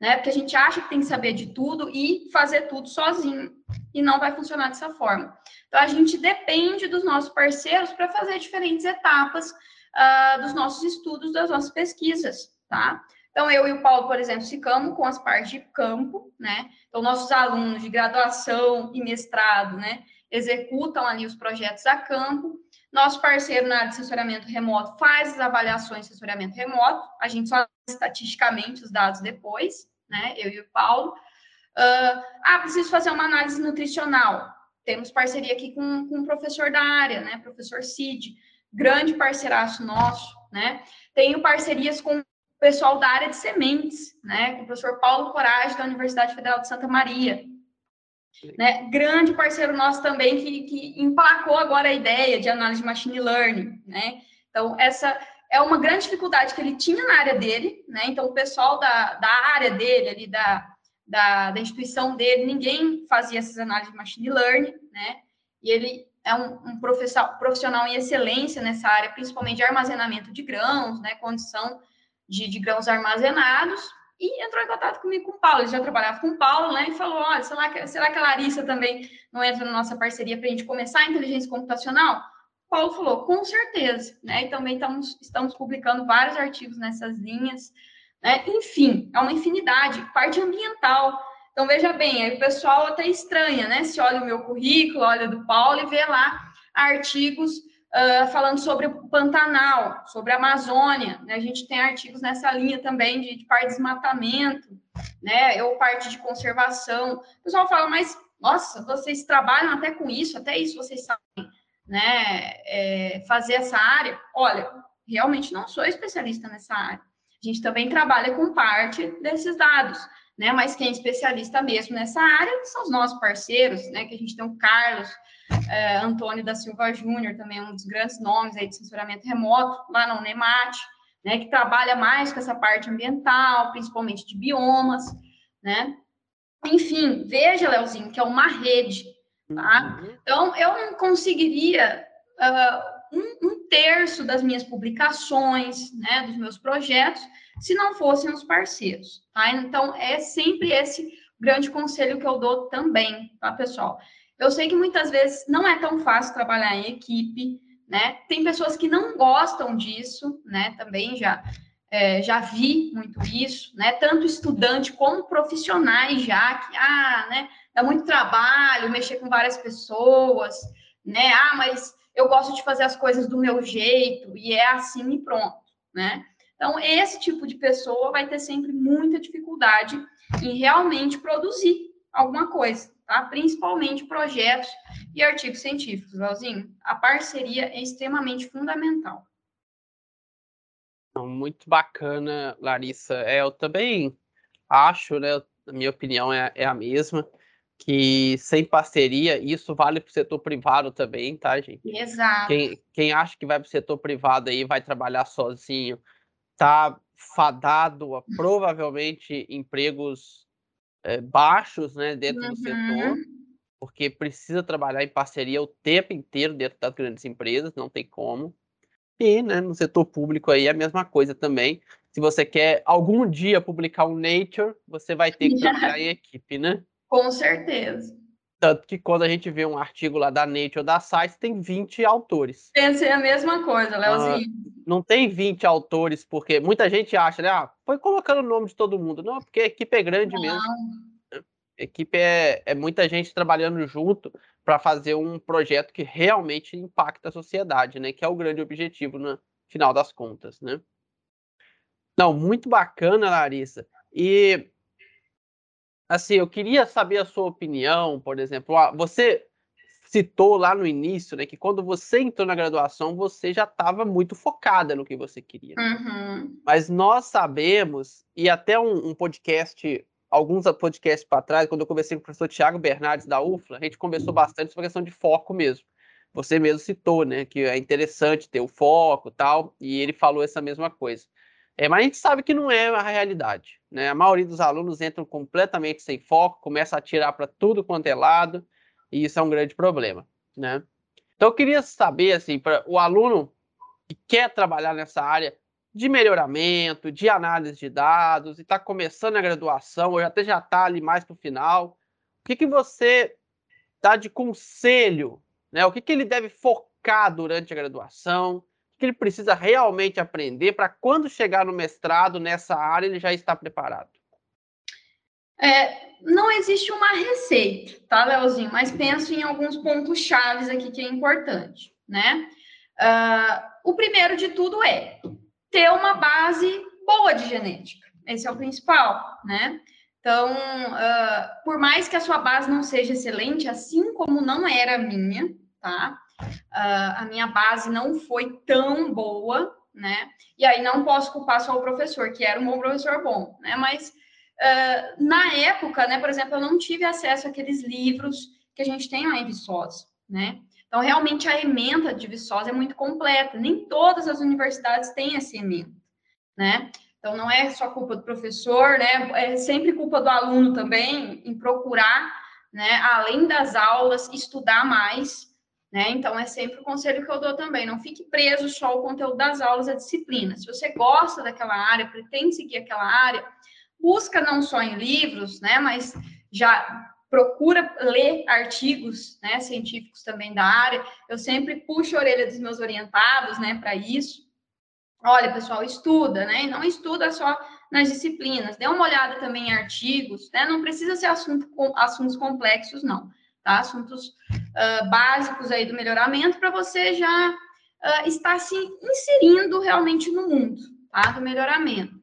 né? Porque a gente acha que tem que saber de tudo e fazer tudo sozinho. E não vai funcionar dessa forma. Então, a gente depende dos nossos parceiros para fazer diferentes etapas uh, dos nossos estudos, das nossas pesquisas, tá? Então, eu e o Paulo, por exemplo, ficamos com as partes de campo, né? Então, nossos alunos de graduação e mestrado, né, executam ali os projetos a campo. Nosso parceiro na área de sensoramento remoto faz as avaliações de sensoramento remoto, a gente só estatisticamente os dados depois, né? Eu e o Paulo. Uh, ah, preciso fazer uma análise nutricional. Temos parceria aqui com, com um professor da área, né? Professor Cid, grande parceiraço nosso, né? Tenho parcerias com o pessoal da área de sementes, né? Com o professor Paulo Coragem, da Universidade Federal de Santa Maria. Né? Grande parceiro nosso também que, que emplacou agora a ideia de análise de machine learning, né? Então, essa é uma grande dificuldade que ele tinha na área dele, né? Então, o pessoal da, da área dele, ali da, da, da instituição dele, ninguém fazia essas análises de machine learning, né? E ele é um, um profissional em excelência nessa área, principalmente de armazenamento de grãos, né? Condição de, de grãos armazenados, e entrou em contato comigo com o Paulo. Ele já trabalhava com o Paulo, né? E falou: olha, será que, será que a Larissa também não entra na nossa parceria para a gente começar a inteligência computacional? Paulo falou, com certeza, né? E também estamos, estamos publicando vários artigos nessas linhas, né? Enfim, é uma infinidade, parte ambiental. Então, veja bem, aí o pessoal até estranha, né? Se olha o meu currículo, olha do Paulo e vê lá artigos uh, falando sobre o Pantanal, sobre a Amazônia, né? A gente tem artigos nessa linha também de, de parte de desmatamento, né? Ou parte de conservação. O pessoal fala, mas, nossa, vocês trabalham até com isso, até isso vocês sabem né, é, fazer essa área, olha, realmente não sou especialista nessa área. A gente também trabalha com parte desses dados, né? Mas quem é especialista mesmo nessa área são os nossos parceiros, né? Que a gente tem o Carlos é, Antônio da Silva Júnior, também um dos grandes nomes aí de censuramento remoto, lá na Unemate, né, que trabalha mais com essa parte ambiental, principalmente de biomas, né? Enfim, veja, Leozinho, que é uma rede, tá? Uhum. Então, eu não conseguiria uh, um, um, terço das minhas publicações, né, dos meus projetos, se não fossem os parceiros, tá? Então, é sempre esse grande conselho que eu dou também, tá, pessoal? Eu sei que muitas vezes não é tão fácil trabalhar em equipe, né? Tem pessoas que não gostam disso, né? Também já é, já vi muito isso, né? Tanto estudante como profissionais já que ah, né? Dá muito trabalho mexer com várias pessoas, né? Ah, mas eu gosto de fazer as coisas do meu jeito e é assim e pronto, né? Então esse tipo de pessoa vai ter sempre muita dificuldade em realmente produzir alguma coisa, tá? Principalmente projetos e artigos científicos, Valzinho. A parceria é extremamente fundamental. Muito bacana, Larissa. É, eu também acho, né? A minha opinião é, é a mesma, que sem parceria, isso vale para o setor privado também, tá, gente? Exato. Quem, quem acha que vai para o setor privado aí vai trabalhar sozinho, tá fadado a provavelmente empregos é, baixos, né, dentro uhum. do setor, uhum. porque precisa trabalhar em parceria o tempo inteiro dentro das grandes empresas, não tem como. E, né, no setor público aí é a mesma coisa também. Se você quer algum dia publicar um Nature, você vai ter que (laughs) trabalhar em equipe, né? Com certeza. Tanto que quando a gente vê um artigo lá da Nature ou da Science, tem 20 autores. Pensei a mesma coisa, Leozinho. Uh, não tem 20 autores, porque muita gente acha, né? Ah, foi colocando o nome de todo mundo. Não, porque a equipe é grande não. mesmo. Equipe é, é muita gente trabalhando junto para fazer um projeto que realmente impacta a sociedade, né? Que é o grande objetivo no final das contas, né? Não, muito bacana, Larissa. E assim, eu queria saber a sua opinião, por exemplo, você citou lá no início, né, que quando você entrou na graduação, você já estava muito focada no que você queria. Uhum. Mas nós sabemos, e até um, um podcast, alguns podcasts para trás, quando eu conversei com o professor Tiago Bernardes da UFLA, a gente conversou bastante sobre a questão de foco mesmo. Você mesmo citou, né, que é interessante ter o foco tal, e ele falou essa mesma coisa. É, mas a gente sabe que não é a realidade. Né? A maioria dos alunos entram completamente sem foco, começa a tirar para tudo quanto é lado, e isso é um grande problema. Né? Então eu queria saber, assim, para o aluno que quer trabalhar nessa área de melhoramento, de análise de dados, e está começando a graduação, ou até já está ali mais para o final, o que, que você dá de conselho? Né? O que, que ele deve focar durante a graduação? Que ele precisa realmente aprender para quando chegar no mestrado nessa área ele já está preparado? É, não existe uma receita, tá, Leozinho? Mas penso em alguns pontos chaves aqui que é importante, né? Uh, o primeiro de tudo é ter uma base boa de genética. Esse é o principal, né? Então, uh, por mais que a sua base não seja excelente, assim como não era a minha, tá? Uh, a minha base não foi tão boa, né? E aí não posso culpar só o professor, que era um bom professor bom, né? Mas uh, na época, né, por exemplo, eu não tive acesso àqueles livros que a gente tem lá em Viçosa, né? Então, realmente, a ementa de Viçosa é muito completa. Nem todas as universidades têm essa ementa, né? Então, não é só culpa do professor, né? É sempre culpa do aluno também em procurar, né? Além das aulas, estudar mais, né? Então, é sempre o conselho que eu dou também. Não fique preso só ao conteúdo das aulas, a disciplina. Se você gosta daquela área, pretende seguir aquela área, busca não só em livros, né? Mas já procura ler artigos né, científicos também da área. Eu sempre puxo a orelha dos meus orientados né, para isso. Olha, pessoal, estuda, né? Não estuda só nas disciplinas. Dê uma olhada também em artigos, né? Não precisa ser assunto, assuntos complexos, não tá? Assuntos uh, básicos aí do melhoramento para você já uh, estar se inserindo realmente no mundo, tá? Do melhoramento.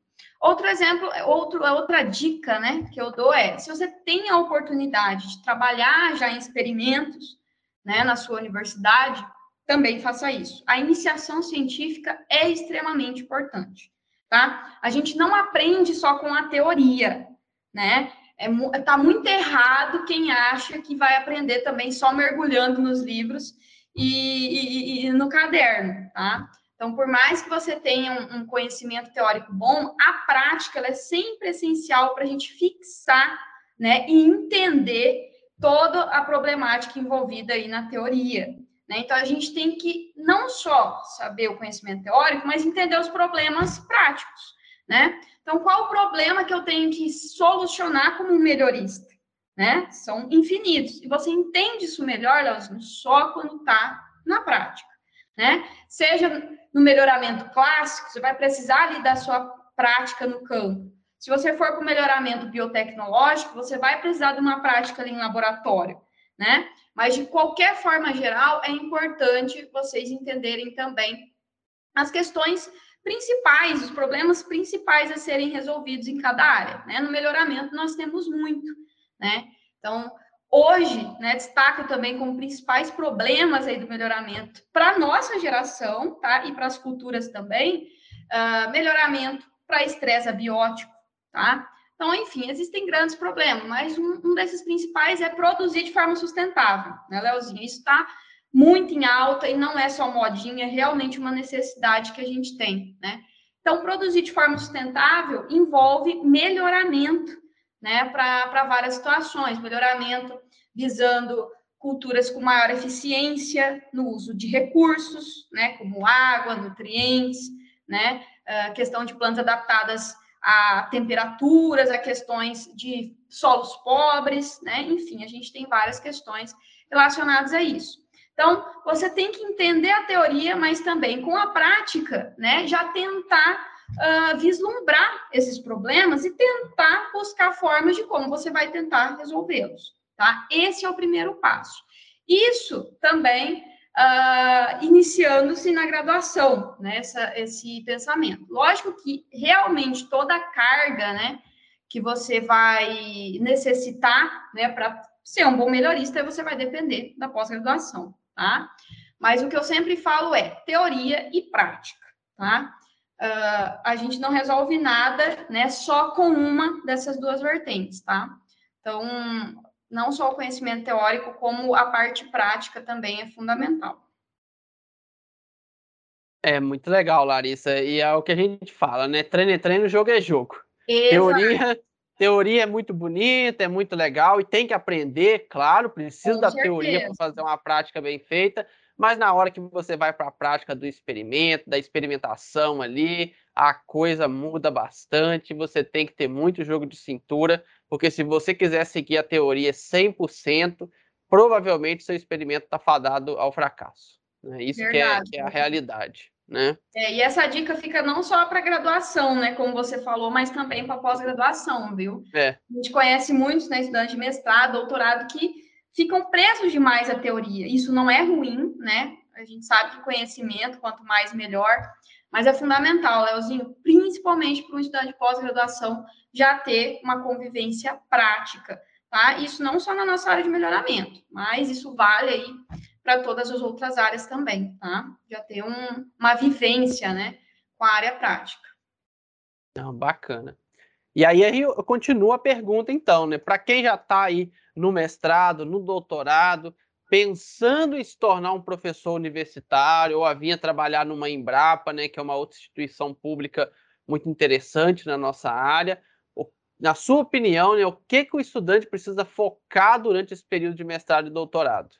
Outro exemplo, outro, outra dica, né, que eu dou é, se você tem a oportunidade de trabalhar já em experimentos, né, na sua universidade, também faça isso. A iniciação científica é extremamente importante, tá? A gente não aprende só com a teoria, né? É, tá muito errado quem acha que vai aprender também só mergulhando nos livros e, e, e no caderno, tá? Então, por mais que você tenha um, um conhecimento teórico bom, a prática é sempre essencial para a gente fixar né, e entender toda a problemática envolvida aí na teoria. Né? Então, a gente tem que não só saber o conhecimento teórico, mas entender os problemas práticos. Né? Então, qual o problema que eu tenho que solucionar como melhorista? Né? São infinitos. E você entende isso melhor, Leozinho, só quando está na prática. Né? Seja no melhoramento clássico, você vai precisar ali da sua prática no campo. Se você for para o melhoramento biotecnológico, você vai precisar de uma prática ali em laboratório, né? Mas de qualquer forma geral, é importante vocês entenderem também as questões principais, os problemas principais a serem resolvidos em cada área, né? No melhoramento nós temos muito, né? Então, hoje, né, destaco também como principais problemas aí do melhoramento para nossa geração, tá? E para as culturas também, uh, melhoramento para estresse abiótico, tá? Então, enfim, existem grandes problemas, mas um, um, desses principais é produzir de forma sustentável, né, Leozinho? Isso está muito em alta e não é só modinha, é realmente uma necessidade que a gente tem, né? Então, produzir de forma sustentável envolve melhoramento né, para várias situações, melhoramento visando culturas com maior eficiência no uso de recursos, né, como água, nutrientes, né, a questão de plantas adaptadas a temperaturas, a questões de solos pobres, né, enfim, a gente tem várias questões relacionadas a isso. Então, você tem que entender a teoria, mas também com a prática, né, já tentar uh, vislumbrar esses problemas e tentar buscar formas de como você vai tentar resolvê-los, tá? Esse é o primeiro passo. Isso também uh, iniciando-se na graduação, né? Essa, esse pensamento. Lógico que realmente toda a carga, né? Que você vai necessitar, né? Para ser um bom melhorista, você vai depender da pós-graduação, tá? Mas o que eu sempre falo é teoria e prática, tá? uh, a gente não resolve nada, né, só com uma dessas duas vertentes, tá? Então, não só o conhecimento teórico, como a parte prática também é fundamental. É muito legal, Larissa. E é o que a gente fala, né? Treino é treino, jogo é jogo. Exato. Teoria, teoria é muito bonita, é muito legal e tem que aprender, claro, precisa Com da certeza. teoria para fazer uma prática bem feita, mas na hora que você vai para a prática do experimento, da experimentação ali, a coisa muda bastante. Você tem que ter muito jogo de cintura, porque se você quiser seguir a teoria 100%, provavelmente seu experimento está fadado ao fracasso. Né? Isso que é, que é, a realidade. Né? É, e essa dica fica não só para graduação, né, como você falou, mas também para pós-graduação, viu? É. A gente conhece muitos né, estudantes de mestrado, doutorado que ficam presos demais à teoria. Isso não é ruim, né? A gente sabe que conhecimento, quanto mais melhor, mas é fundamental, Leozinho, principalmente para um estudante de pós-graduação, já ter uma convivência prática, tá? Isso não só na nossa área de melhoramento, mas isso vale aí para todas as outras áreas também, tá? Já ter um, uma vivência, né, com a área prática. Não, bacana. E aí, aí eu continuo a pergunta, então, né? Para quem já está aí no mestrado, no doutorado, pensando em se tornar um professor universitário, ou a vinha trabalhar numa Embrapa, né, que é uma outra instituição pública muito interessante na nossa área. Na sua opinião, né, o que, que o estudante precisa focar durante esse período de mestrado e doutorado?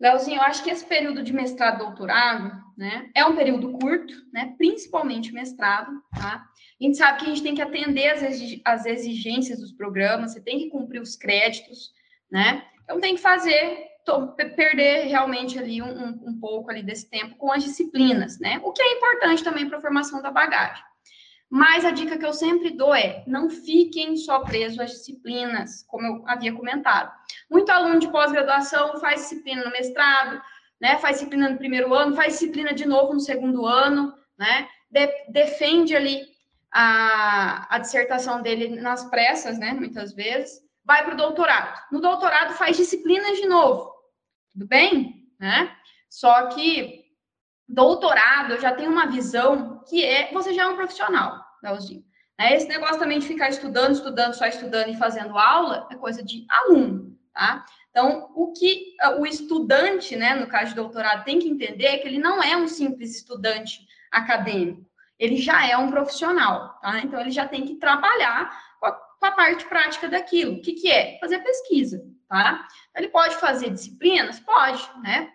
Leozinho, eu acho que esse período de mestrado doutorado, né, é um período curto, né, principalmente mestrado, tá? A gente sabe que a gente tem que atender as exigências dos programas, você tem que cumprir os créditos, né? Então tem que fazer, perder realmente ali um, um pouco ali desse tempo com as disciplinas, né? O que é importante também para a formação da bagagem. Mas a dica que eu sempre dou é: não fiquem só presos às disciplinas, como eu havia comentado. Muito aluno de pós-graduação faz disciplina no mestrado, né? Faz disciplina no primeiro ano, faz disciplina de novo no segundo ano, né? De, defende ali a, a dissertação dele nas pressas, né? Muitas vezes, vai para o doutorado. No doutorado faz disciplinas de novo, tudo bem? Né? Só que doutorado eu já tenho uma visão que é você já é um profissional, Leozinho. Né? Esse negócio também de ficar estudando, estudando, só estudando e fazendo aula é coisa de aluno, tá? Então, o que ah, o estudante, né, no caso de doutorado, tem que entender é que ele não é um simples estudante acadêmico, ele já é um profissional, tá? Então, ele já tem que trabalhar com a, com a parte prática daquilo. O que, que é? Fazer pesquisa, tá? Ele pode fazer disciplinas? Pode, né?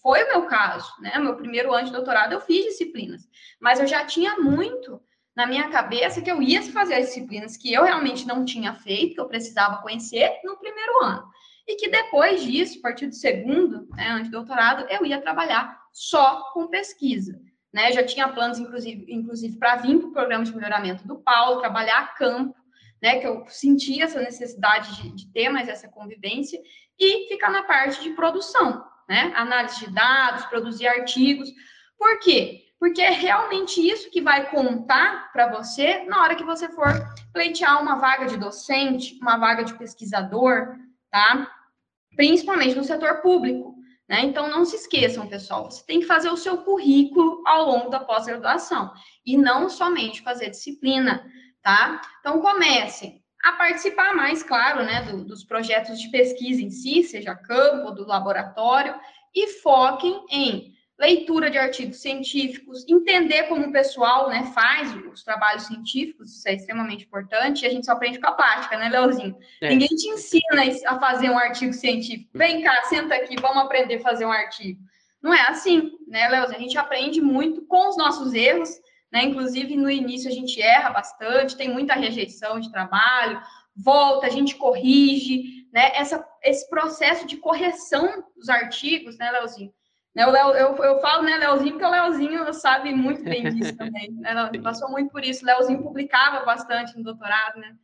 Foi o meu caso, né? Meu primeiro ano de doutorado eu fiz disciplinas, mas eu já tinha muito na minha cabeça que eu ia fazer as disciplinas que eu realmente não tinha feito, que eu precisava conhecer no primeiro ano. E que depois disso, a partir do segundo né, ano de doutorado, eu ia trabalhar só com pesquisa. Né? Já tinha planos, inclusive, inclusive para vir para o programa de melhoramento do Paulo, trabalhar a campo, né, que eu sentia essa necessidade de, de, ter mais essa convivência, e ficar na parte de produção, né? Análise de dados, produzir artigos. Por quê? Porque é realmente isso que vai contar para você na hora que você for pleitear uma vaga de docente, uma vaga de pesquisador, tá? Principalmente no setor público, né? Então não se esqueçam, pessoal, você tem que fazer o seu currículo ao longo da pós-graduação e não somente fazer disciplina, tá? Então comecem a participar mais, claro, né, do, dos projetos de pesquisa em si, seja campo, do laboratório, e foquem em leitura de artigos científicos, entender como o pessoal né, faz os trabalhos científicos, isso é extremamente importante, e a gente só aprende com a prática, né, Leozinho? É. Ninguém te ensina a fazer um artigo científico. Vem cá, senta aqui, vamos aprender a fazer um artigo. Não é assim, né, Leozinho? A gente aprende muito com os nossos erros, né? Inclusive, no início a gente erra bastante, tem muita rejeição de trabalho, volta, a gente corrige, né? Essa, esse processo de correção dos artigos, né, Leozinho? Né, o eu, eu falo, né, Leozinho, porque o Leozinho sabe muito bem disso (laughs) também. Né? Passou muito por isso. O Leozinho publicava bastante no doutorado, né?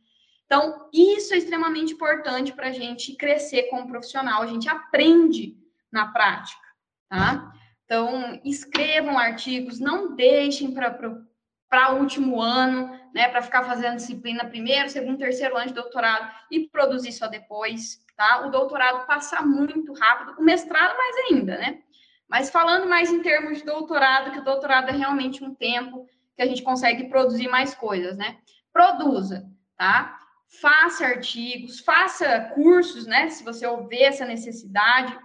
Então, isso é extremamente importante para a gente crescer como profissional. A gente aprende na prática, tá? Então, escrevam artigos, não deixem para o último ano, né? Para ficar fazendo disciplina primeiro, segundo, terceiro ano de doutorado e produzir só depois, tá? O doutorado passa muito rápido, o mestrado mais ainda, né? Mas falando mais em termos de doutorado, que o doutorado é realmente um tempo que a gente consegue produzir mais coisas, né? Produza, tá? Faça artigos, faça cursos, né? Se você houver essa necessidade.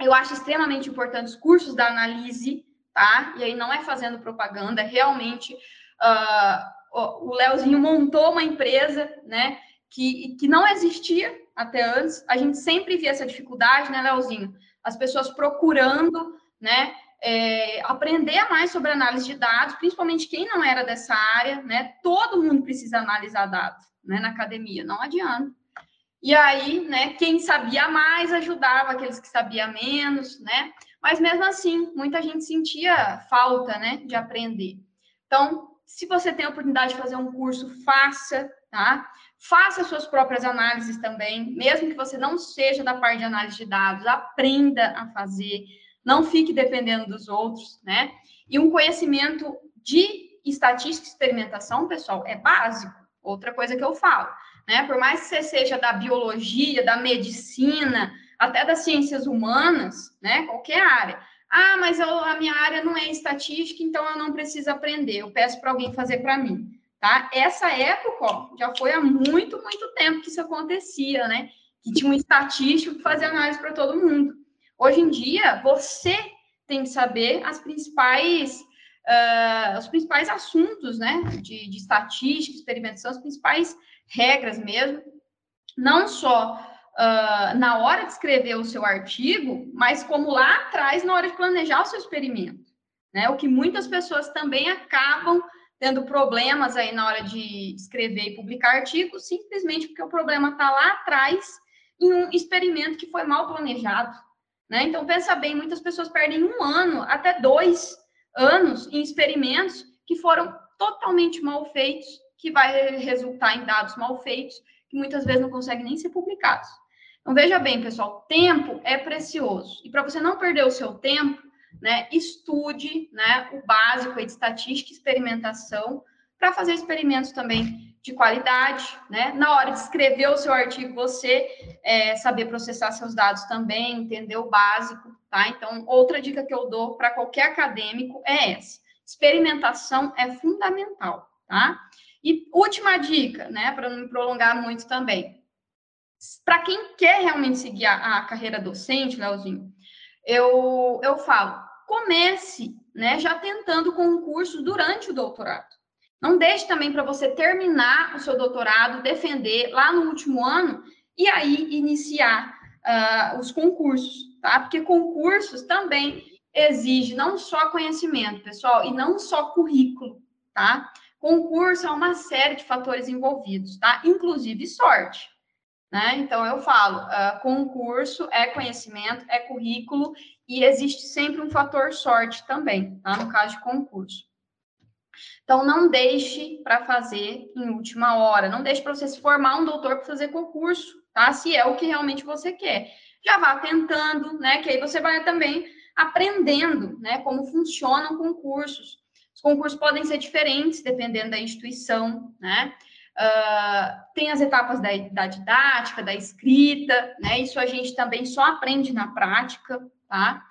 Eu acho extremamente importante os cursos da análise, tá? E aí não é fazendo propaganda, é realmente uh, o Leozinho montou uma empresa, né? Que, que não existia até antes. A gente sempre via essa dificuldade, né, Leozinho? As pessoas procurando, né, é, aprender mais sobre análise de dados, principalmente quem não era dessa área, né, todo mundo precisa analisar dados, né, na academia, não adianta. E aí, né, quem sabia mais ajudava aqueles que sabiam menos, né, mas mesmo assim, muita gente sentia falta, né, de aprender. Então, se você tem a oportunidade de fazer um curso, faça, tá? Faça suas próprias análises também, mesmo que você não seja da parte de análise de dados, aprenda a fazer, não fique dependendo dos outros, né? E um conhecimento de estatística e experimentação, pessoal, é básico. Outra coisa que eu falo, né? Por mais que você seja da biologia, da medicina, até das ciências humanas, né? Qualquer área. Ah, mas eu, a minha área não é estatística, então eu não preciso aprender. Eu peço para alguém fazer para mim. Tá? Essa época ó, já foi há muito, muito tempo que isso acontecia, né? Que tinha um estatístico que fazia análise para todo mundo. Hoje em dia, você tem que saber as principais, uh, os principais assuntos, né? De, de estatística, experimentação, as principais regras mesmo. Não só uh, na hora de escrever o seu artigo, mas como lá atrás, na hora de planejar o seu experimento. Né? O que muitas pessoas também acabam tendo problemas aí na hora de escrever e publicar artigos, simplesmente porque o problema está lá atrás em um experimento que foi mal planejado. Né? Então, pensa bem, muitas pessoas perdem um ano, até dois anos em experimentos que foram totalmente mal feitos, que vai resultar em dados mal feitos, que muitas vezes não conseguem nem ser publicados. Então, veja bem, pessoal, tempo é precioso. E para você não perder o seu tempo, né, estude né, o básico de estatística e experimentação para fazer experimentos também de qualidade, né? Na hora de escrever o seu artigo, você é, saber processar seus dados também, entender o básico, tá? Então, outra dica que eu dou para qualquer acadêmico é essa: experimentação é fundamental, tá? E última dica, né, para não me prolongar muito também. Para quem quer realmente seguir a, a carreira docente, Leozinho, eu, eu falo, comece, né, já tentando concursos durante o doutorado. Não deixe também para você terminar o seu doutorado, defender lá no último ano e aí iniciar uh, os concursos, tá? Porque concursos também exige não só conhecimento, pessoal, e não só currículo, tá? Concurso é uma série de fatores envolvidos, tá? Inclusive sorte. Né? Então, eu falo, uh, concurso é conhecimento, é currículo, e existe sempre um fator sorte também, tá? no caso de concurso. Então, não deixe para fazer em última hora, não deixe para você se formar um doutor para fazer concurso, tá? Se é o que realmente você quer. Já vá tentando, né? Que aí você vai também aprendendo, né? Como funcionam concursos. Os concursos podem ser diferentes dependendo da instituição, né? Uh, tem as etapas da, da, didática, da escrita, né? Isso a gente também só aprende na prática, tá?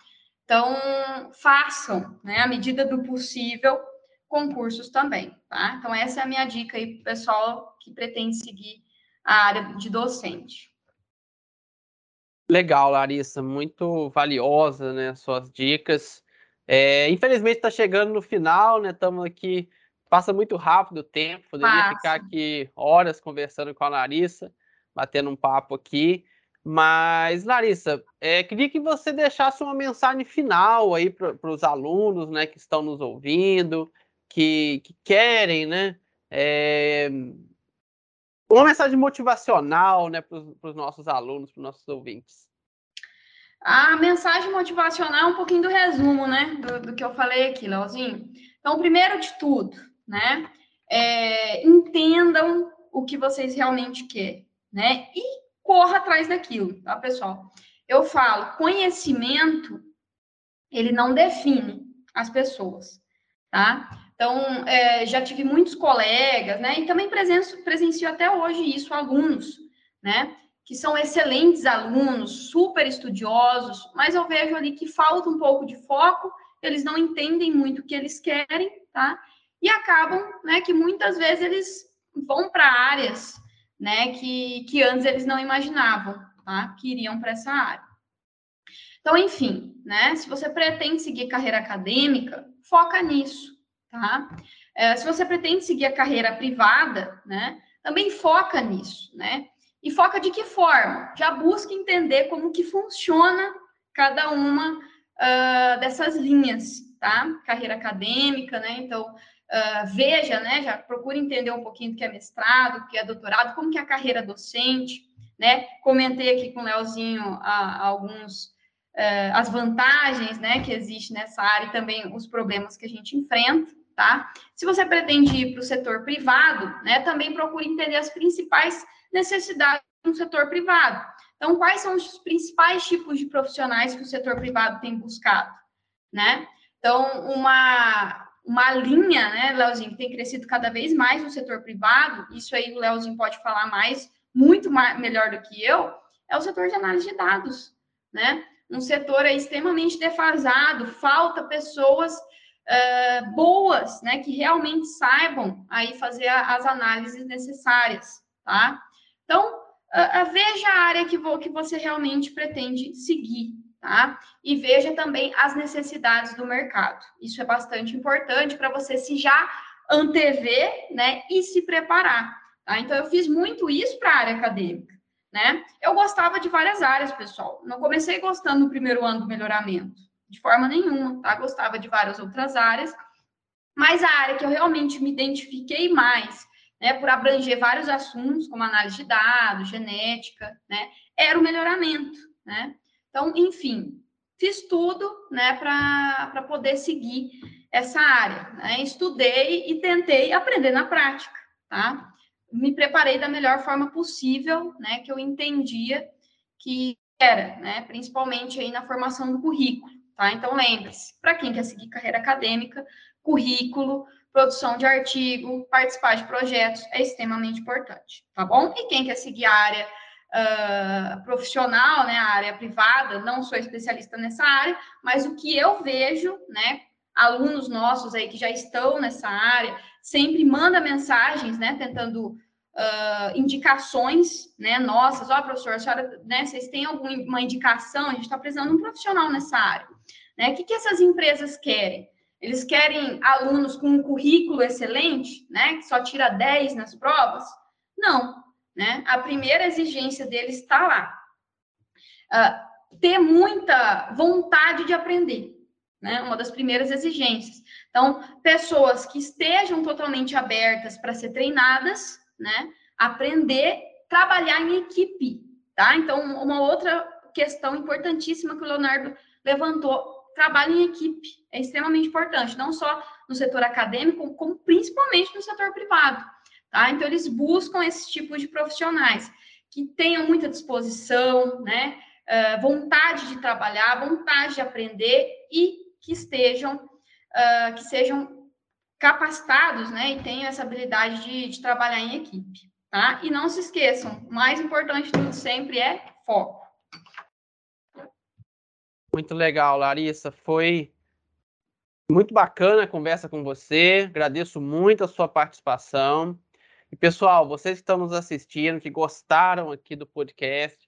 Então, façam, né, à medida do possível, concursos também, tá? Então, essa é a minha dica aí para o pessoal que pretende seguir a área de docente. Legal, Larissa, muito valiosa, né, suas dicas. É, infelizmente está chegando no final, né? Estamos aqui passa muito rápido o tempo, poderia passa. ficar aqui horas conversando com a Larissa, batendo um papo aqui. Mas, Larissa, é, queria que você deixasse uma mensagem final aí para os alunos né, que estão nos ouvindo, que, que querem, né? É, uma mensagem motivacional né, para os nossos alunos, para os nossos ouvintes. A mensagem motivacional é um pouquinho do resumo, né? Do, do que eu falei aqui, Leozinho. Então, primeiro de tudo, né? É, entendam o que vocês realmente querem, né? E corra atrás daquilo, tá, pessoal? Eu falo, conhecimento, ele não define as pessoas, tá? Então, é, já tive muitos colegas, né? E também presencio, presencio até hoje isso, alunos, né? Que são excelentes alunos, super estudiosos, mas eu vejo ali que falta um pouco de foco, eles não entendem muito o que eles querem, tá? E acabam, né, que muitas vezes eles vão para áreas, né, que, que antes eles não imaginavam, tá, que iriam para essa área. Então, enfim, né, se você pretende seguir carreira acadêmica, foca nisso, tá? É, se você pretende seguir a carreira privada, né, também foca nisso, né? E foca de que forma? Já busca entender como que funciona cada uma uh, dessas linhas, tá? Carreira acadêmica, né? Então, uh, veja, né, já procure entender um pouquinho do que é mestrado, do que é doutorado, como que é a carreira docente, né? Comentei aqui com o Leozinho uh, alguns uh, as vantagens, né, que existe nessa área e também os problemas que a gente enfrenta, tá? Se você pretende ir para o setor privado, né, também procure entender as principais necessidades do setor privado. Então, quais são os principais tipos de profissionais que o setor privado tem buscado, né? Então, uma, uma linha, né, Leozinho, que tem crescido cada vez mais no setor privado, isso aí o Leozinho pode falar mais, muito mais, melhor do que eu, é o setor de análise de dados, né? Um setor extremamente defasado, falta pessoas uh, boas, né, que realmente saibam aí fazer a, as análises necessárias, tá? Então, uh, uh, veja a área que, vo, que você realmente pretende seguir, tá? E veja também as necessidades do mercado. Isso é bastante importante para você se já antever, né, e se preparar. Tá? Então, eu fiz muito isso para a área acadêmica, né? Eu gostava de várias áreas, pessoal. Não comecei gostando no primeiro ano do melhoramento, de forma nenhuma, tá? Gostava de várias outras áreas, mas a área que eu realmente me identifiquei mais, né, por abranger vários assuntos, como análise de dados, genética, né, era o melhoramento, né? Então, enfim, fiz tudo né, para poder seguir essa área. Né? Estudei e tentei aprender na prática, tá? Me preparei da melhor forma possível, né? Que eu entendia que era, né? Principalmente aí na formação do currículo, tá? Então, lembre-se, para quem quer seguir carreira acadêmica, currículo, produção de artigo, participar de projetos é extremamente importante, tá bom? E quem quer seguir a área uh, profissional, né, a área privada, não sou especialista nessa área, mas o que eu vejo, né, alunos nossos aí que já estão nessa área, sempre manda mensagens, né, tentando uh, indicações, né, nossas, ó, oh, professor, a senhora, né, vocês têm alguma indicação? A gente está precisando de um profissional nessa área, né? O que, que essas empresas querem? Eles querem alunos com um currículo excelente, né, que só tira 10 nas provas? Não, né? A primeira exigência deles está lá. Uh, ter muita vontade de aprender, né? Uma das primeiras exigências. Então, pessoas que estejam totalmente abertas para ser treinadas, né? Aprender, trabalhar em equipe, tá? Então, uma outra questão importantíssima que o Leonardo levantou, trabalho em equipe, é extremamente importante, não só no setor acadêmico, como principalmente no setor privado. Tá? Então, eles buscam esse tipo de profissionais que tenham muita disposição, né? Uh, vontade de trabalhar, vontade de aprender e que estejam, uh, que sejam capacitados, né? E tenham essa habilidade de, de trabalhar em equipe, tá? E não se esqueçam, o mais importante de tudo sempre é foco. Muito legal, Larissa. Foi muito bacana a conversa com você. Agradeço muito a sua participação. E pessoal, vocês que estão nos assistindo, que gostaram aqui do podcast,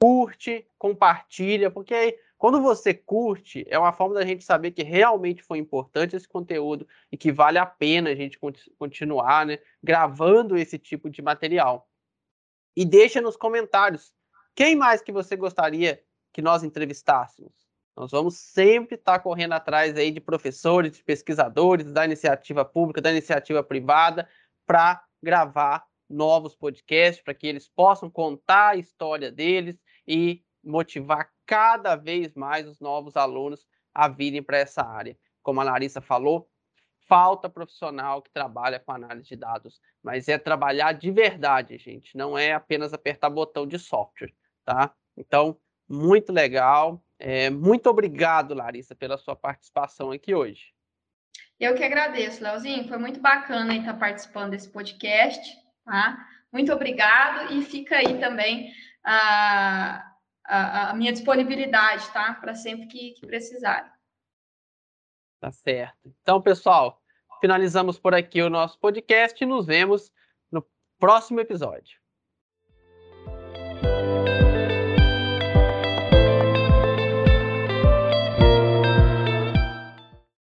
curte, compartilha, porque aí, quando você curte, é uma forma da gente saber que realmente foi importante esse conteúdo e que vale a pena a gente continuar, né, gravando esse tipo de material. E deixa nos comentários quem mais que você gostaria que nós entrevistássemos. Nós vamos sempre estar correndo atrás aí de professores, de pesquisadores da iniciativa pública, da iniciativa privada, para gravar novos podcasts para que eles possam contar a história deles e motivar cada vez mais os novos alunos a virem para essa área. Como a Larissa falou, falta profissional que trabalha com análise de dados, mas é trabalhar de verdade, gente, não é apenas apertar botão de software, tá? Então, muito legal. É, muito obrigado, Larissa, pela sua participação aqui hoje. Eu que agradeço, Leozinho. Foi muito bacana estar participando desse podcast, tá? Muito obrigado e fica aí também a, a, a minha disponibilidade, tá? Para sempre que, que precisar. Tá certo. Então, pessoal, finalizamos por aqui o nosso podcast e nos vemos no próximo episódio.